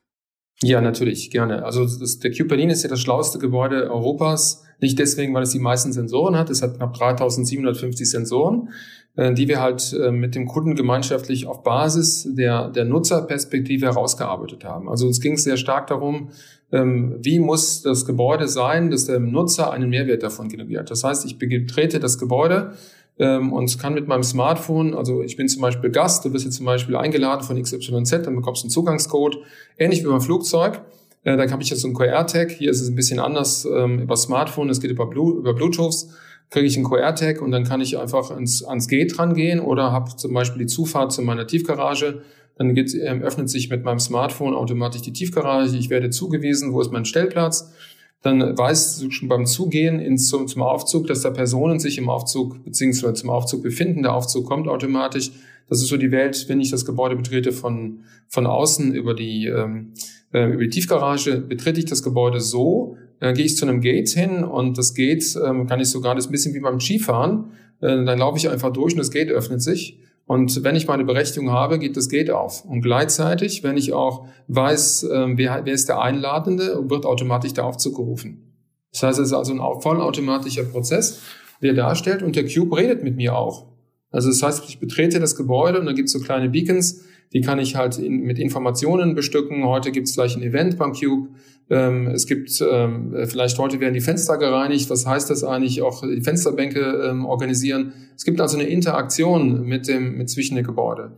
Ja, natürlich, gerne. Also das, der Cube Berlin ist ja das schlauste Gebäude Europas. Nicht deswegen, weil es die meisten Sensoren hat. Es hat knapp 3750 Sensoren. Äh, die wir halt äh, mit dem Kunden gemeinschaftlich auf Basis der, der Nutzerperspektive herausgearbeitet haben. Also uns ging es sehr stark darum, ähm, wie muss das Gebäude sein, dass der Nutzer einen Mehrwert davon generiert. Das heißt, ich betrete das Gebäude ähm, und kann mit meinem Smartphone, also ich bin zum Beispiel Gast, du wirst jetzt zum Beispiel eingeladen von XYZ, dann bekommst du einen Zugangscode, ähnlich wie beim Flugzeug. Äh, da habe ich jetzt so einen QR-Tag. Hier ist es ein bisschen anders ähm, über Smartphone, es geht über, Blue, über Bluetooth kriege ich einen QR-Tag und dann kann ich einfach ans, ans Gate rangehen oder habe zum Beispiel die Zufahrt zu meiner Tiefgarage. Dann geht, äh, öffnet sich mit meinem Smartphone automatisch die Tiefgarage. Ich werde zugewiesen, wo ist mein Stellplatz. Dann weiß du schon beim Zugehen ins, zum, zum Aufzug, dass da Personen sich im Aufzug beziehungsweise zum Aufzug befinden. Der Aufzug kommt automatisch. Das ist so die Welt, wenn ich das Gebäude betrete von, von außen über die, ähm, äh, über die Tiefgarage, betrete ich das Gebäude so, dann gehe ich zu einem Gate hin und das Gate ähm, kann ich sogar das bisschen wie beim Skifahren. Äh, dann laufe ich einfach durch und das Gate öffnet sich. Und wenn ich meine Berechtigung habe, geht das Gate auf. Und gleichzeitig, wenn ich auch weiß, äh, wer, wer ist der Einladende, wird automatisch der Aufzug gerufen. Das heißt, es ist also ein vollautomatischer Prozess, der darstellt und der Cube redet mit mir auch. Also das heißt, ich betrete das Gebäude und da gibt es so kleine Beacons, die kann ich halt in, mit Informationen bestücken. Heute gibt es gleich ein Event beim Cube. Ähm, es gibt ähm, vielleicht heute werden die Fenster gereinigt. Was heißt das eigentlich? Auch die Fensterbänke ähm, organisieren. Es gibt also eine Interaktion mit dem mit zwischen den Gebäude.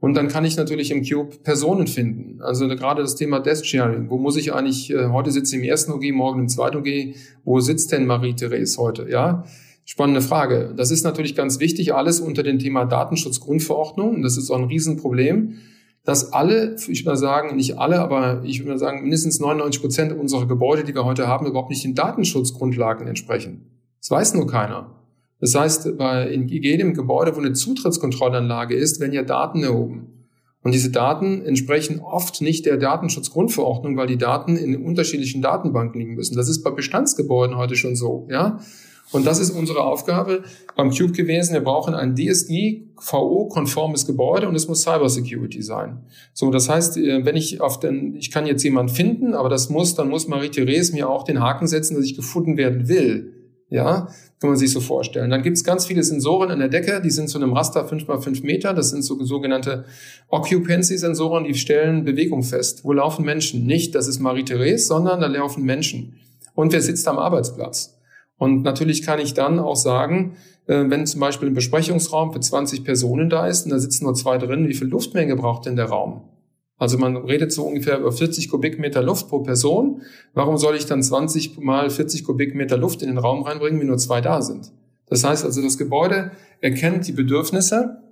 Und dann kann ich natürlich im Cube Personen finden. Also gerade das Thema Desk Sharing. Wo muss ich eigentlich, äh, heute sitze ich im ersten OG, morgen im zweiten OG. Wo sitzt denn Marie-Therese heute? Ja, Spannende Frage. Das ist natürlich ganz wichtig, alles unter dem Thema Datenschutzgrundverordnung. Das ist auch ein Riesenproblem, dass alle, ich würde mal sagen, nicht alle, aber ich würde mal sagen, mindestens 99 Prozent unserer Gebäude, die wir heute haben, überhaupt nicht den Datenschutzgrundlagen entsprechen. Das weiß nur keiner. Das heißt, bei, in jedem Gebäude, wo eine Zutrittskontrollanlage ist, werden ja Daten erhoben. Und diese Daten entsprechen oft nicht der Datenschutzgrundverordnung, weil die Daten in unterschiedlichen Datenbanken liegen müssen. Das ist bei Bestandsgebäuden heute schon so, ja. Und das ist unsere Aufgabe beim Cube gewesen. Wir brauchen ein DSGVO-konformes Gebäude und es muss Cybersecurity sein. So, das heißt, äh, wenn ich auf den, ich kann jetzt jemanden finden, aber das muss, dann muss Marie-Therese mir auch den Haken setzen, dass ich gefunden werden will. Ja, kann man sich so vorstellen. Dann gibt es ganz viele Sensoren an der Decke, die sind zu einem Raster 5 mal 5 Meter. Das sind so sogenannte Occupancy-Sensoren, die stellen Bewegung fest. Wo laufen Menschen? Nicht, das ist Marie-Therese, sondern da laufen Menschen. Und wer sitzt am Arbeitsplatz? Und natürlich kann ich dann auch sagen, äh, wenn zum Beispiel ein Besprechungsraum für 20 Personen da ist und da sitzen nur zwei drin, wie viel Luftmenge braucht denn der Raum? Also man redet so ungefähr über 40 Kubikmeter Luft pro Person. Warum soll ich dann 20 mal 40 Kubikmeter Luft in den Raum reinbringen, wenn nur zwei da sind? Das heißt also, das Gebäude erkennt die Bedürfnisse.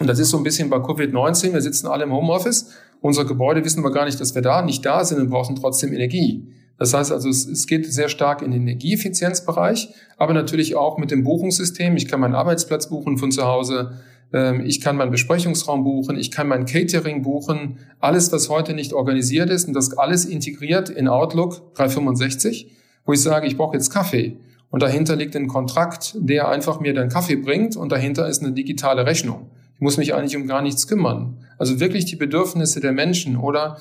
Und das ist so ein bisschen bei Covid-19. Wir sitzen alle im Homeoffice. Unsere Gebäude wissen aber gar nicht, dass wir da nicht da sind und brauchen trotzdem Energie. Das heißt also, es, geht sehr stark in den Energieeffizienzbereich, aber natürlich auch mit dem Buchungssystem. Ich kann meinen Arbeitsplatz buchen von zu Hause. Ähm, ich kann meinen Besprechungsraum buchen, ich kann mein Catering buchen, alles, was heute nicht organisiert ist und das alles integriert in Outlook 365, wo ich sage, ich brauche jetzt Kaffee. Und dahinter liegt ein Kontrakt, der einfach mir den Kaffee bringt und dahinter ist eine digitale Rechnung. Ich muss mich eigentlich um gar nichts kümmern. Also wirklich die Bedürfnisse der Menschen oder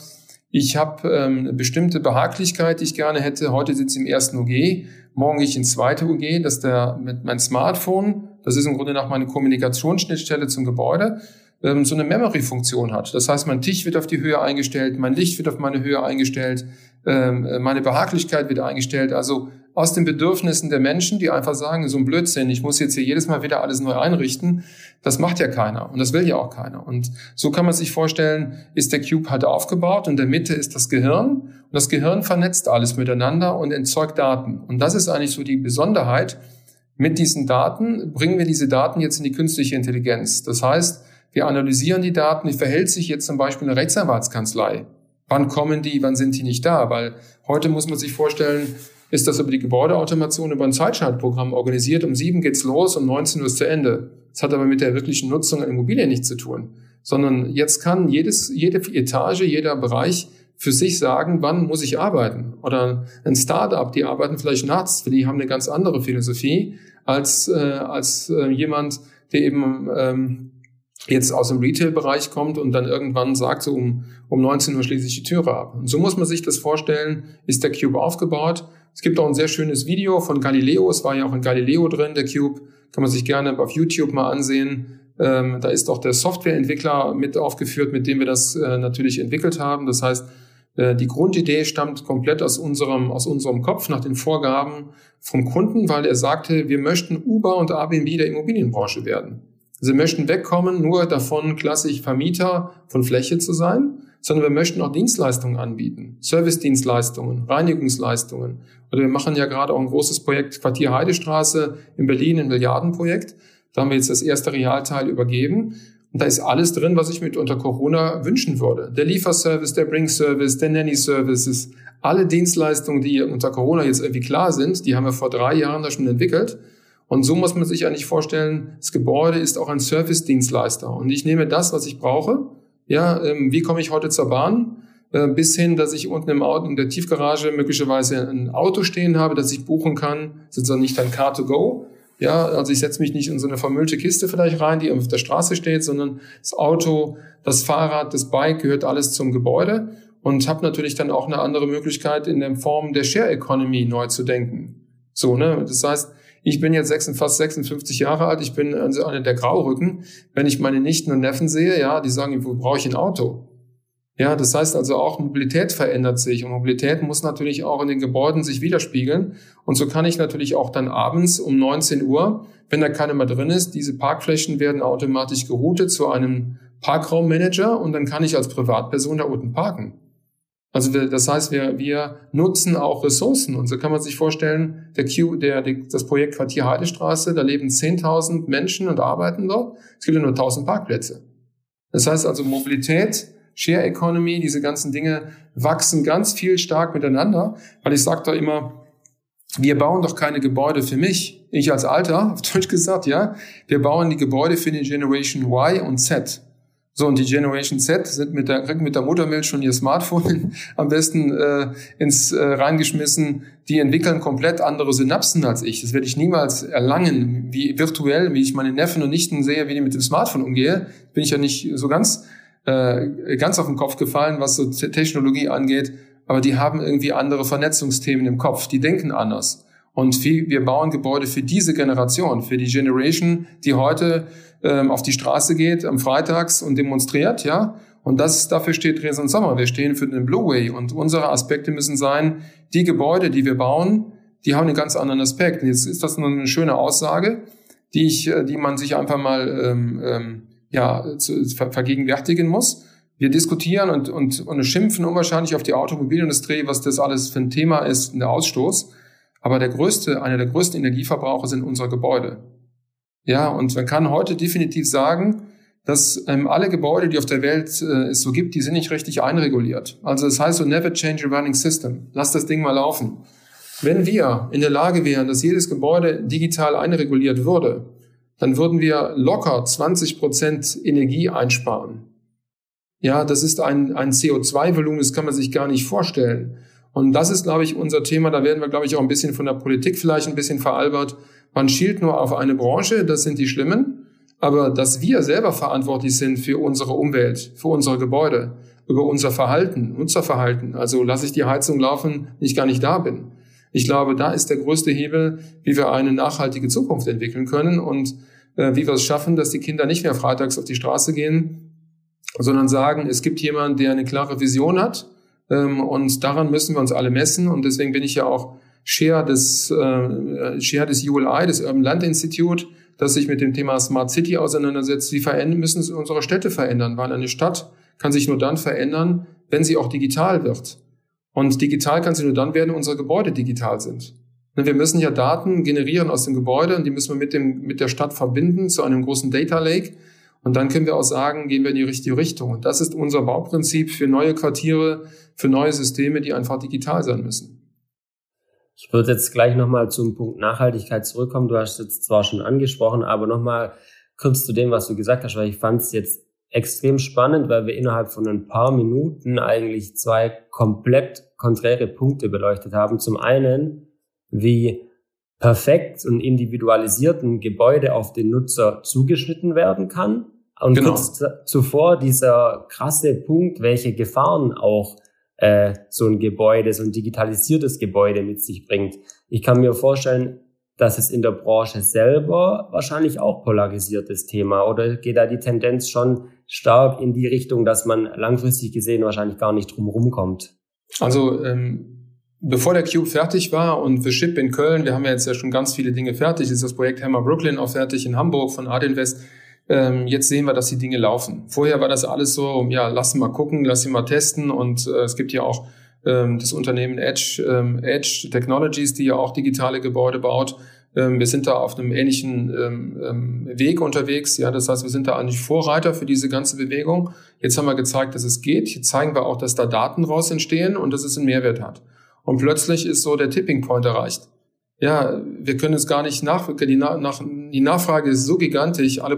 ich habe ähm, bestimmte Behaglichkeit, die ich gerne hätte. Heute sitze ich im ersten UG, morgen gehe ich ins zweite UG, dass der mit meinem Smartphone. Das ist im Grunde nach meine Kommunikationsschnittstelle zum Gebäude, ähm, so eine Memory-Funktion hat. Das heißt, mein Tisch wird auf die Höhe eingestellt, mein Licht wird auf meine Höhe eingestellt, ähm, äh, meine Behaglichkeit wird eingestellt. Also aus den Bedürfnissen der Menschen, die einfach sagen, so ein Blödsinn, ich muss jetzt hier jedes Mal wieder alles neu einrichten, das macht ja keiner und das will ja auch keiner. Und so kann man sich vorstellen, ist der Cube halt aufgebaut und in der Mitte ist das Gehirn und das Gehirn vernetzt alles miteinander und entzeugt Daten. Und das ist eigentlich so die Besonderheit, mit diesen Daten bringen wir diese Daten jetzt in die künstliche Intelligenz. Das heißt, wir analysieren die Daten. Wie verhält sich jetzt zum Beispiel eine Rechtsanwaltskanzlei? Wann kommen die? Wann sind die nicht da? Weil heute muss man sich vorstellen, ist das über die Gebäudeautomation über ein Zeitschaltprogramm organisiert. Um sieben geht's los, um 19 Uhr ist zu Ende. Das hat aber mit der wirklichen Nutzung an Immobilien nichts zu tun. Sondern jetzt kann jedes, jede Etage, jeder Bereich für sich sagen, wann muss ich arbeiten? Oder ein Startup, die arbeiten vielleicht nachts, die haben eine ganz andere Philosophie als, äh, als äh, jemand, der eben ähm, jetzt aus dem Retail-Bereich kommt und dann irgendwann sagt, so um, um 19 Uhr schließe ich die Türe ab. Und so muss man sich das vorstellen, ist der Cube aufgebaut. Es gibt auch ein sehr schönes Video von Galileo, es war ja auch in Galileo drin, der Cube, kann man sich gerne auf YouTube mal ansehen. Ähm, da ist auch der Softwareentwickler mit aufgeführt, mit dem wir das äh, natürlich entwickelt haben. Das heißt, äh, die Grundidee stammt komplett aus unserem, aus unserem Kopf nach den Vorgaben vom Kunden, weil er sagte, wir möchten Uber und Airbnb der Immobilienbranche werden. Sie möchten wegkommen, nur davon klassisch Vermieter von Fläche zu sein, sondern wir möchten auch Dienstleistungen anbieten. Servicedienstleistungen, Reinigungsleistungen. Oder wir machen ja gerade auch ein großes Projekt Quartier Heidestraße in Berlin, ein Milliardenprojekt. Da haben wir jetzt das erste Realteil übergeben. Und da ist alles drin, was ich mir unter Corona wünschen würde. Der Lieferservice, der Bring-Service, der Nanny-Services, alle Dienstleistungen, die unter Corona jetzt irgendwie klar sind, die haben wir vor drei Jahren da schon entwickelt. Und so muss man sich eigentlich vorstellen, das Gebäude ist auch ein Service-Dienstleister. Und ich nehme das, was ich brauche. Ja, ähm, wie komme ich heute zur Bahn? Äh, bis hin, dass ich unten im Auto, in der Tiefgarage möglicherweise ein Auto stehen habe, das ich buchen kann. Sozusagen nicht ein Car to go, ja, also ich setze mich nicht in so eine vermüllte Kiste vielleicht rein, die auf der Straße steht, sondern das Auto, das Fahrrad, das Bike gehört alles zum Gebäude und habe natürlich dann auch eine andere Möglichkeit in der Form der Share Economy neu zu denken. So, ne? Das heißt, ich bin jetzt fast 56 Jahre alt, ich bin also einer der Graurücken. Wenn ich meine Nichten und Neffen sehe, ja, die sagen, wo brauche ich ein Auto? Ja, das heißt also auch Mobilität verändert sich und Mobilität muss natürlich auch in den Gebäuden sich widerspiegeln. Und so kann ich natürlich auch dann abends um 19 Uhr, wenn da keiner mehr drin ist, diese Parkflächen werden automatisch geroutet zu einem Parkraummanager und dann kann ich als Privatperson da unten parken. Also das heißt, wir, wir nutzen auch Ressourcen und so kann man sich vorstellen, der Q, der, das Projekt Quartier Heidestraße, da leben 10.000 Menschen und arbeiten dort. Es gibt ja nur 1.000 Parkplätze. Das heißt also Mobilität Share Economy, diese ganzen Dinge wachsen ganz viel stark miteinander, weil ich sage da immer, wir bauen doch keine Gebäude für mich. Ich als Alter, auf Deutsch gesagt, ja, wir bauen die Gebäude für die Generation Y und Z. So, und die Generation Z sind mit der, mit der Muttermilch schon ihr Smartphone am besten äh, ins äh, reingeschmissen. Die entwickeln komplett andere Synapsen als ich. Das werde ich niemals erlangen, wie virtuell, wie ich meine Neffen und Nichten sehe, wie die mit dem Smartphone umgehe. Bin ich ja nicht so ganz, äh, ganz auf den Kopf gefallen, was so Technologie angeht. Aber die haben irgendwie andere Vernetzungsthemen im Kopf. Die denken anders. Und wir bauen Gebäude für diese Generation, für die Generation, die heute ähm, auf die Straße geht am Freitags und demonstriert, ja. Und das, dafür steht Dresden Sommer. Wir stehen für den Blue Way. Und unsere Aspekte müssen sein, die Gebäude, die wir bauen, die haben einen ganz anderen Aspekt. Und jetzt ist das nur eine schöne Aussage, die ich, äh, die man sich einfach mal ähm, ähm, ja, zu, ver vergegenwärtigen muss. Wir diskutieren und, und, und schimpfen unwahrscheinlich auf die Automobilindustrie, was das alles für ein Thema ist, der Ausstoß. Aber der größte, einer der größten Energieverbraucher sind unsere Gebäude. Ja, und man kann heute definitiv sagen, dass ähm, alle Gebäude, die auf der Welt äh, es so gibt, die sind nicht richtig einreguliert. Also das heißt so, never change a running system. Lass das Ding mal laufen. Wenn wir in der Lage wären, dass jedes Gebäude digital einreguliert würde, dann würden wir locker 20 Prozent Energie einsparen. Ja, das ist ein, ein CO2-Volumen, das kann man sich gar nicht vorstellen. Und das ist, glaube ich, unser Thema. Da werden wir, glaube ich, auch ein bisschen von der Politik vielleicht ein bisschen veralbert. Man schielt nur auf eine Branche, das sind die Schlimmen. Aber dass wir selber verantwortlich sind für unsere Umwelt, für unsere Gebäude, über unser Verhalten, Nutzerverhalten, also lasse ich die Heizung laufen, wenn ich gar nicht da bin. Ich glaube, da ist der größte Hebel, wie wir eine nachhaltige Zukunft entwickeln können und äh, wie wir es schaffen, dass die Kinder nicht mehr freitags auf die Straße gehen, sondern sagen, es gibt jemanden, der eine klare Vision hat, und daran müssen wir uns alle messen. Und deswegen bin ich ja auch Chair des, äh, Chair des ULI, des Urban Land Institute, das sich mit dem Thema Smart City auseinandersetzt. Wie verändern, müssen unsere Städte verändern? Weil eine Stadt kann sich nur dann verändern, wenn sie auch digital wird. Und digital kann sie nur dann werden, wenn unsere Gebäude digital sind. Wir müssen ja Daten generieren aus dem Gebäude und die müssen wir mit, dem, mit der Stadt verbinden zu einem großen Data Lake. Und dann können wir auch sagen, gehen wir in die richtige Richtung. Und das ist unser Bauprinzip für neue Quartiere, für neue Systeme, die einfach digital sein müssen. Ich würde jetzt gleich nochmal zum Punkt Nachhaltigkeit zurückkommen. Du hast es zwar schon angesprochen, aber nochmal kurz zu dem, was du gesagt hast, weil ich fand es jetzt extrem spannend, weil wir innerhalb von ein paar Minuten eigentlich zwei komplett konträre Punkte beleuchtet haben. Zum einen, wie perfekt und individualisierten Gebäude auf den Nutzer zugeschnitten werden kann. Und genau. kurz zuvor dieser krasse Punkt, welche Gefahren auch äh, so ein Gebäude, so ein digitalisiertes Gebäude mit sich bringt. Ich kann mir vorstellen, dass es in der Branche selber wahrscheinlich auch polarisiertes Thema oder geht da die Tendenz schon stark in die Richtung, dass man langfristig gesehen wahrscheinlich gar nicht drum kommt? Also ähm, Bevor der Cube fertig war und für Ship in Köln, wir haben ja jetzt ja schon ganz viele Dinge fertig, ist das Projekt Hammer Brooklyn auch fertig in Hamburg von Adinvest. Ähm, jetzt sehen wir, dass die Dinge laufen. Vorher war das alles so, ja, lass mal gucken, lass sie mal testen und äh, es gibt ja auch ähm, das Unternehmen Edge, ähm, Edge Technologies, die ja auch digitale Gebäude baut. Ähm, wir sind da auf einem ähnlichen ähm, ähm, Weg unterwegs. Ja, das heißt, wir sind da eigentlich Vorreiter für diese ganze Bewegung. Jetzt haben wir gezeigt, dass es geht. Jetzt zeigen wir auch, dass da Daten raus entstehen und dass es einen Mehrwert hat. Und plötzlich ist so der Tipping Point erreicht. Ja, wir können es gar nicht nach, die, nach, die Nachfrage ist so gigantisch, alle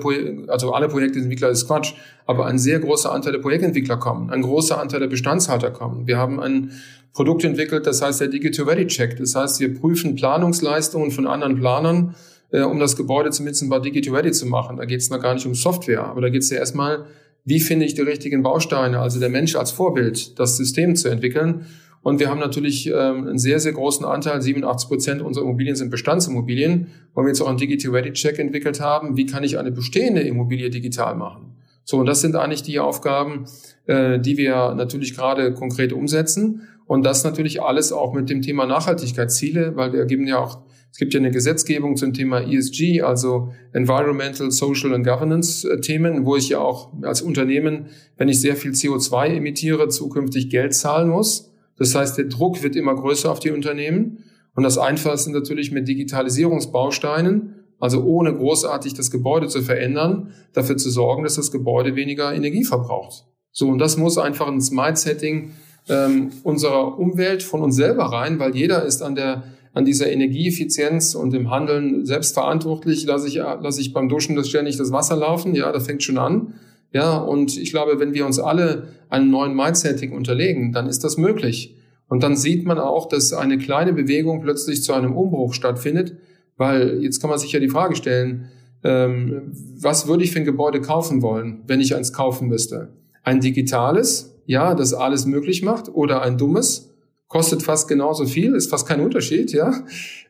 also alle Projektentwickler ist Quatsch, aber ein sehr großer Anteil der Projektentwickler kommen, ein großer Anteil der Bestandshalter kommen. Wir haben ein Produkt entwickelt, das heißt der Digital Ready Check. Das heißt, wir prüfen Planungsleistungen von anderen Planern, äh, um das Gebäude zumindest mal Digital Ready zu machen. Da geht es noch gar nicht um Software, aber da geht es ja erstmal, wie finde ich die richtigen Bausteine, also der Mensch als Vorbild, das System zu entwickeln. Und wir haben natürlich ähm, einen sehr, sehr großen Anteil, 87 Prozent unserer Immobilien sind Bestandsimmobilien, wo wir jetzt auch einen Digital Ready Check entwickelt haben. Wie kann ich eine bestehende Immobilie digital machen? So, und das sind eigentlich die Aufgaben, äh, die wir natürlich gerade konkret umsetzen. Und das natürlich alles auch mit dem Thema Nachhaltigkeitsziele, weil wir geben ja auch, es gibt ja eine Gesetzgebung zum Thema ESG, also Environmental, Social and Governance äh, Themen, wo ich ja auch als Unternehmen, wenn ich sehr viel CO2 emitiere, zukünftig Geld zahlen muss. Das heißt, der Druck wird immer größer auf die Unternehmen. Und das Einfachste natürlich mit Digitalisierungsbausteinen, also ohne großartig das Gebäude zu verändern, dafür zu sorgen, dass das Gebäude weniger Energie verbraucht. So, und das muss einfach ins Mindsetting ähm, unserer Umwelt von uns selber rein, weil jeder ist an der an dieser Energieeffizienz und im Handeln selbst verantwortlich. Lasse ich, lasse ich beim Duschen das ständig das Wasser laufen? Ja, das fängt schon an. Ja, und ich glaube, wenn wir uns alle einem neuen Mindsetting unterlegen, dann ist das möglich. Und dann sieht man auch, dass eine kleine Bewegung plötzlich zu einem Umbruch stattfindet, weil jetzt kann man sich ja die Frage stellen, ähm, was würde ich für ein Gebäude kaufen wollen, wenn ich eins kaufen müsste? Ein digitales, ja, das alles möglich macht, oder ein dummes, kostet fast genauso viel, ist fast kein Unterschied, ja.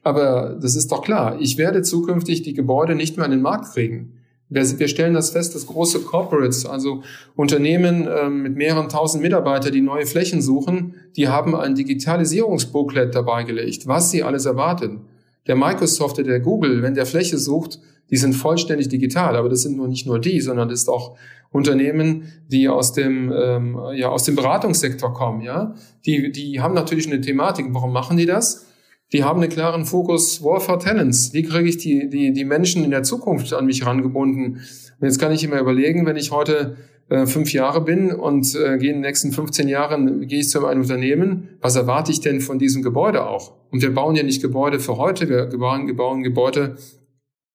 Aber das ist doch klar. Ich werde zukünftig die Gebäude nicht mehr an den Markt kriegen. Wir, stellen das fest, dass große Corporates, also Unternehmen äh, mit mehreren tausend Mitarbeitern, die neue Flächen suchen, die haben ein Digitalisierungsbooklet dabei gelegt, was sie alles erwarten. Der Microsoft oder der Google, wenn der Fläche sucht, die sind vollständig digital, aber das sind nur nicht nur die, sondern das ist auch Unternehmen, die aus dem ähm, ja aus dem Beratungssektor kommen, ja, die die haben natürlich eine Thematik. Warum machen die das? Die haben einen klaren Fokus War for Talents. Wie kriege ich die, die, die Menschen in der Zukunft an mich rangebunden? Und jetzt kann ich immer überlegen, wenn ich heute äh, fünf Jahre bin und äh, gehe in den nächsten 15 Jahren, gehe ich zu einem Unternehmen, was erwarte ich denn von diesem Gebäude auch? Und wir bauen ja nicht Gebäude für heute, wir bauen, wir bauen Gebäude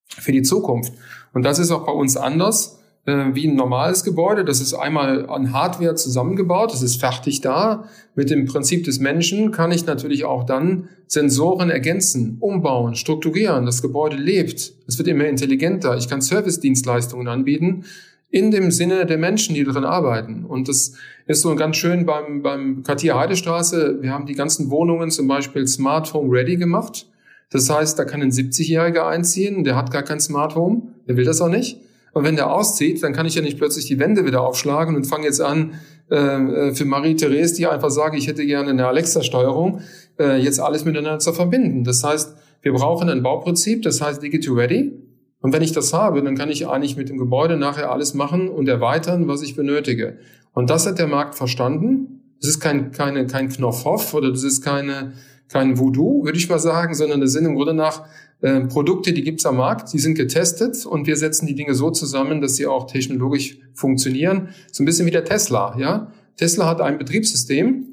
für die Zukunft. Und das ist auch bei uns anders wie ein normales Gebäude. Das ist einmal an Hardware zusammengebaut, das ist fertig da. Mit dem Prinzip des Menschen kann ich natürlich auch dann Sensoren ergänzen, umbauen, strukturieren. Das Gebäude lebt, es wird immer intelligenter. Ich kann Service-Dienstleistungen anbieten in dem Sinne der Menschen, die darin arbeiten. Und das ist so ganz schön beim, beim Quartier Heidestraße. Wir haben die ganzen Wohnungen zum Beispiel Smart Home Ready gemacht. Das heißt, da kann ein 70-Jähriger einziehen, der hat gar kein Smart Home, der will das auch nicht. Und wenn der auszieht, dann kann ich ja nicht plötzlich die Wände wieder aufschlagen und fange jetzt an, äh, äh, für Marie-Therese, die einfach sage, ich hätte gerne eine Alexa-Steuerung, äh, jetzt alles miteinander zu verbinden. Das heißt, wir brauchen ein Bauprinzip, das heißt Digital Ready. Und wenn ich das habe, dann kann ich eigentlich mit dem Gebäude nachher alles machen und erweitern, was ich benötige. Und das hat der Markt verstanden. Das ist kein, keine, kein Knopfhoff oder das ist keine, kein Voodoo, würde ich mal sagen, sondern das sind im Grunde nach äh, Produkte, die gibt's am Markt, die sind getestet und wir setzen die Dinge so zusammen, dass sie auch technologisch funktionieren. So ein bisschen wie der Tesla, ja. Tesla hat ein Betriebssystem,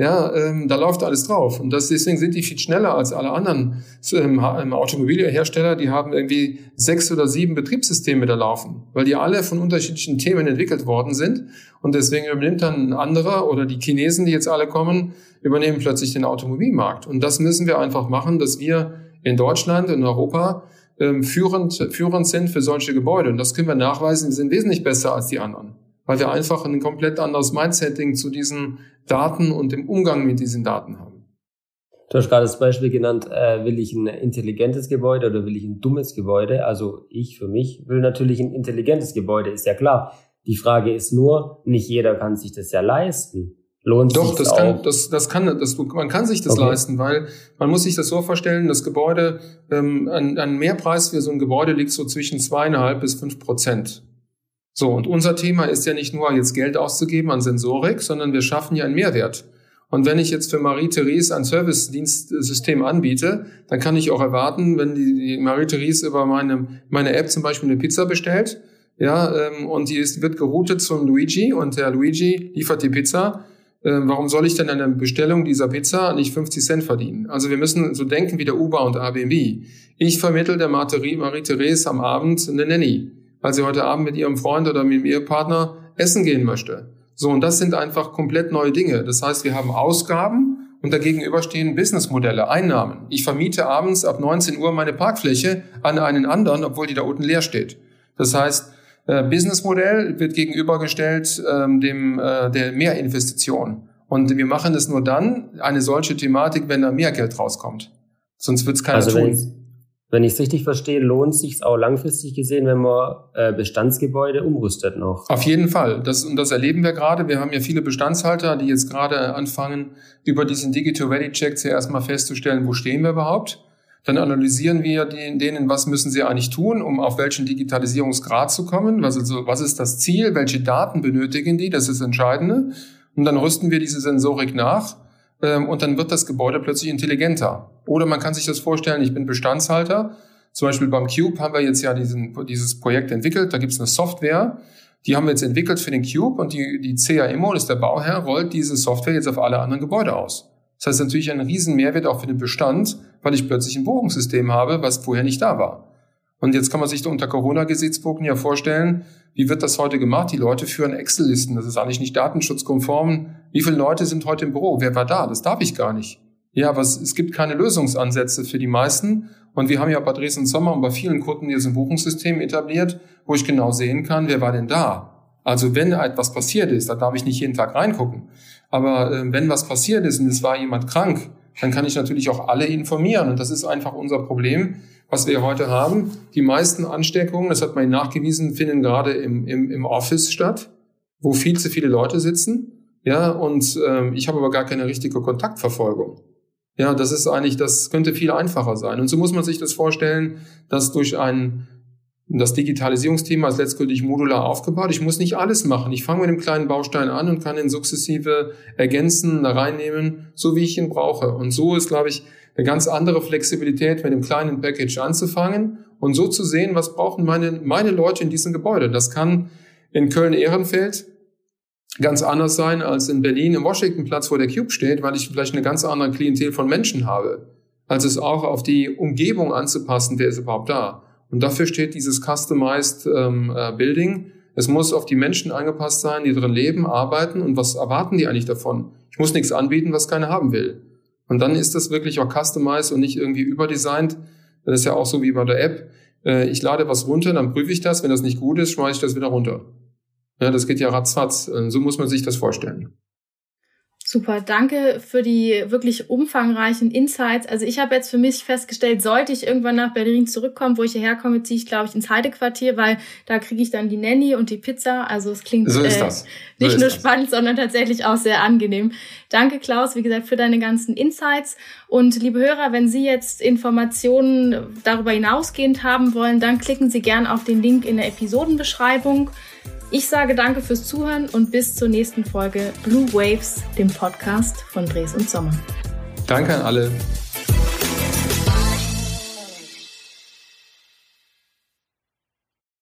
ja, ähm, da läuft alles drauf. Und das, deswegen sind die viel schneller als alle anderen ähm, ähm, Automobilhersteller. Die haben irgendwie sechs oder sieben Betriebssysteme da laufen, weil die alle von unterschiedlichen Themen entwickelt worden sind. Und deswegen übernimmt dann ein anderer oder die Chinesen, die jetzt alle kommen, übernehmen plötzlich den Automobilmarkt. Und das müssen wir einfach machen, dass wir in Deutschland, in Europa ähm, führend, führend sind für solche Gebäude. Und das können wir nachweisen, die sind wesentlich besser als die anderen, weil wir einfach ein komplett anderes Mindsetting zu diesen Daten und dem Umgang mit diesen Daten haben. Du hast gerade das Beispiel genannt, äh, will ich ein intelligentes Gebäude oder will ich ein dummes Gebäude? Also ich für mich will natürlich ein intelligentes Gebäude, ist ja klar. Die Frage ist nur, nicht jeder kann sich das ja leisten. Lohnt Doch, das kann, das, das kann, das, man kann sich das okay. leisten, weil man muss sich das so vorstellen, das Gebäude, ähm, ein, ein Mehrpreis für so ein Gebäude liegt so zwischen zweieinhalb bis fünf Prozent. So, und unser Thema ist ja nicht nur jetzt Geld auszugeben an Sensorik, sondern wir schaffen ja einen Mehrwert. Und wenn ich jetzt für Marie-Therese ein Service-Dienstsystem anbiete, dann kann ich auch erwarten, wenn die, die Marie-Therese über meine, meine App zum Beispiel eine Pizza bestellt, ja, ähm, und die ist, wird geroutet zum Luigi und der Luigi liefert die Pizza, äh, warum soll ich denn an der Bestellung dieser Pizza nicht 50 Cent verdienen? Also wir müssen so denken wie der Uber und Airbnb. Ich vermittel der Marie-Therese am Abend eine Nanny, weil sie heute Abend mit ihrem Freund oder mit ihrem Ehepartner essen gehen möchte. So, und das sind einfach komplett neue Dinge. Das heißt, wir haben Ausgaben und dagegenüber stehen Businessmodelle, Einnahmen. Ich vermiete abends ab 19 Uhr meine Parkfläche an einen anderen, obwohl die da unten leer steht. Das heißt, äh, Businessmodell wird gegenübergestellt ähm, dem äh, der Mehrinvestition. Und wir machen es nur dann, eine solche Thematik, wenn da mehr Geld rauskommt. Sonst wird es keiner also tun. Wenn ich es richtig verstehe, lohnt es sich auch langfristig gesehen, wenn man äh, Bestandsgebäude umrüstet noch. Auf jeden Fall. Das, und das erleben wir gerade. Wir haben ja viele Bestandshalter, die jetzt gerade anfangen, über diesen Digital Ready Check zuerst mal festzustellen, wo stehen wir überhaupt. Dann analysieren wir denen, was müssen sie eigentlich tun, um auf welchen Digitalisierungsgrad zu kommen. Was, also, was ist das Ziel? Welche Daten benötigen die? Das ist das Entscheidende. Und dann rüsten wir diese Sensorik nach ähm, und dann wird das Gebäude plötzlich intelligenter. Oder man kann sich das vorstellen, ich bin Bestandshalter. Zum Beispiel beim Cube haben wir jetzt ja diesen, dieses Projekt entwickelt. Da gibt es eine Software, die haben wir jetzt entwickelt für den Cube und die, die CAIMO, das ist der Bauherr, rollt diese Software jetzt auf alle anderen Gebäude aus. Das heißt natürlich ein riesen Mehrwert auch für den Bestand, weil ich plötzlich ein Buchungssystem habe, was vorher nicht da war. Und jetzt kann man sich da unter Corona-Gesichtspunkten ja vorstellen, wie wird das heute gemacht? Die Leute führen Excel-Listen. Das ist eigentlich nicht datenschutzkonform. Wie viele Leute sind heute im Büro? Wer war da? Das darf ich gar nicht. Ja, aber es, es gibt keine Lösungsansätze für die meisten. Und wir haben ja bei Dresden Sommer und bei vielen Kunden jetzt ein Buchungssystem etabliert, wo ich genau sehen kann, wer war denn da? Also wenn etwas passiert ist, da darf ich nicht jeden Tag reingucken. Aber äh, wenn was passiert ist und es war jemand krank, dann kann ich natürlich auch alle informieren. Und das ist einfach unser Problem, was wir heute haben. Die meisten Ansteckungen, das hat man nachgewiesen, finden gerade im, im, im Office statt, wo viel zu viele Leute sitzen. Ja, und ähm, ich habe aber gar keine richtige Kontaktverfolgung. Ja, das ist eigentlich, das könnte viel einfacher sein. Und so muss man sich das vorstellen, dass durch ein das Digitalisierungsthema ist letztgültig modular aufgebaut. Ich muss nicht alles machen. Ich fange mit einem kleinen Baustein an und kann ihn sukzessive ergänzen, da reinnehmen, so wie ich ihn brauche. Und so ist, glaube ich, eine ganz andere Flexibilität, mit einem kleinen Package anzufangen und so zu sehen, was brauchen meine, meine Leute in diesem Gebäude. Das kann in Köln-Ehrenfeld ganz anders sein als in Berlin im Washingtonplatz, wo der Cube steht, weil ich vielleicht eine ganz andere Klientel von Menschen habe. Also es auch auf die Umgebung anzupassen, wer ist überhaupt da. Und dafür steht dieses Customized ähm, äh, Building. Es muss auf die Menschen angepasst sein, die drin leben, arbeiten und was erwarten die eigentlich davon? Ich muss nichts anbieten, was keiner haben will. Und dann ist das wirklich auch customized und nicht irgendwie überdesignt. Das ist ja auch so wie bei der App. Äh, ich lade was runter, dann prüfe ich das. Wenn das nicht gut ist, schmeiße ich das wieder runter. Ja, das geht ja ratzfatz. Äh, so muss man sich das vorstellen. Super, danke für die wirklich umfangreichen Insights. Also ich habe jetzt für mich festgestellt, sollte ich irgendwann nach Berlin zurückkommen, wo ich hierher komme, ziehe ich, glaube ich, ins Heidequartier, weil da kriege ich dann die Nanny und die Pizza. Also es klingt so äh. So nicht nur das. spannend, sondern tatsächlich auch sehr angenehm. Danke, Klaus, wie gesagt, für deine ganzen Insights. Und liebe Hörer, wenn Sie jetzt Informationen darüber hinausgehend haben wollen, dann klicken Sie gern auf den Link in der Episodenbeschreibung. Ich sage danke fürs Zuhören und bis zur nächsten Folge Blue Waves, dem Podcast von Dres und Sommer. Danke an alle.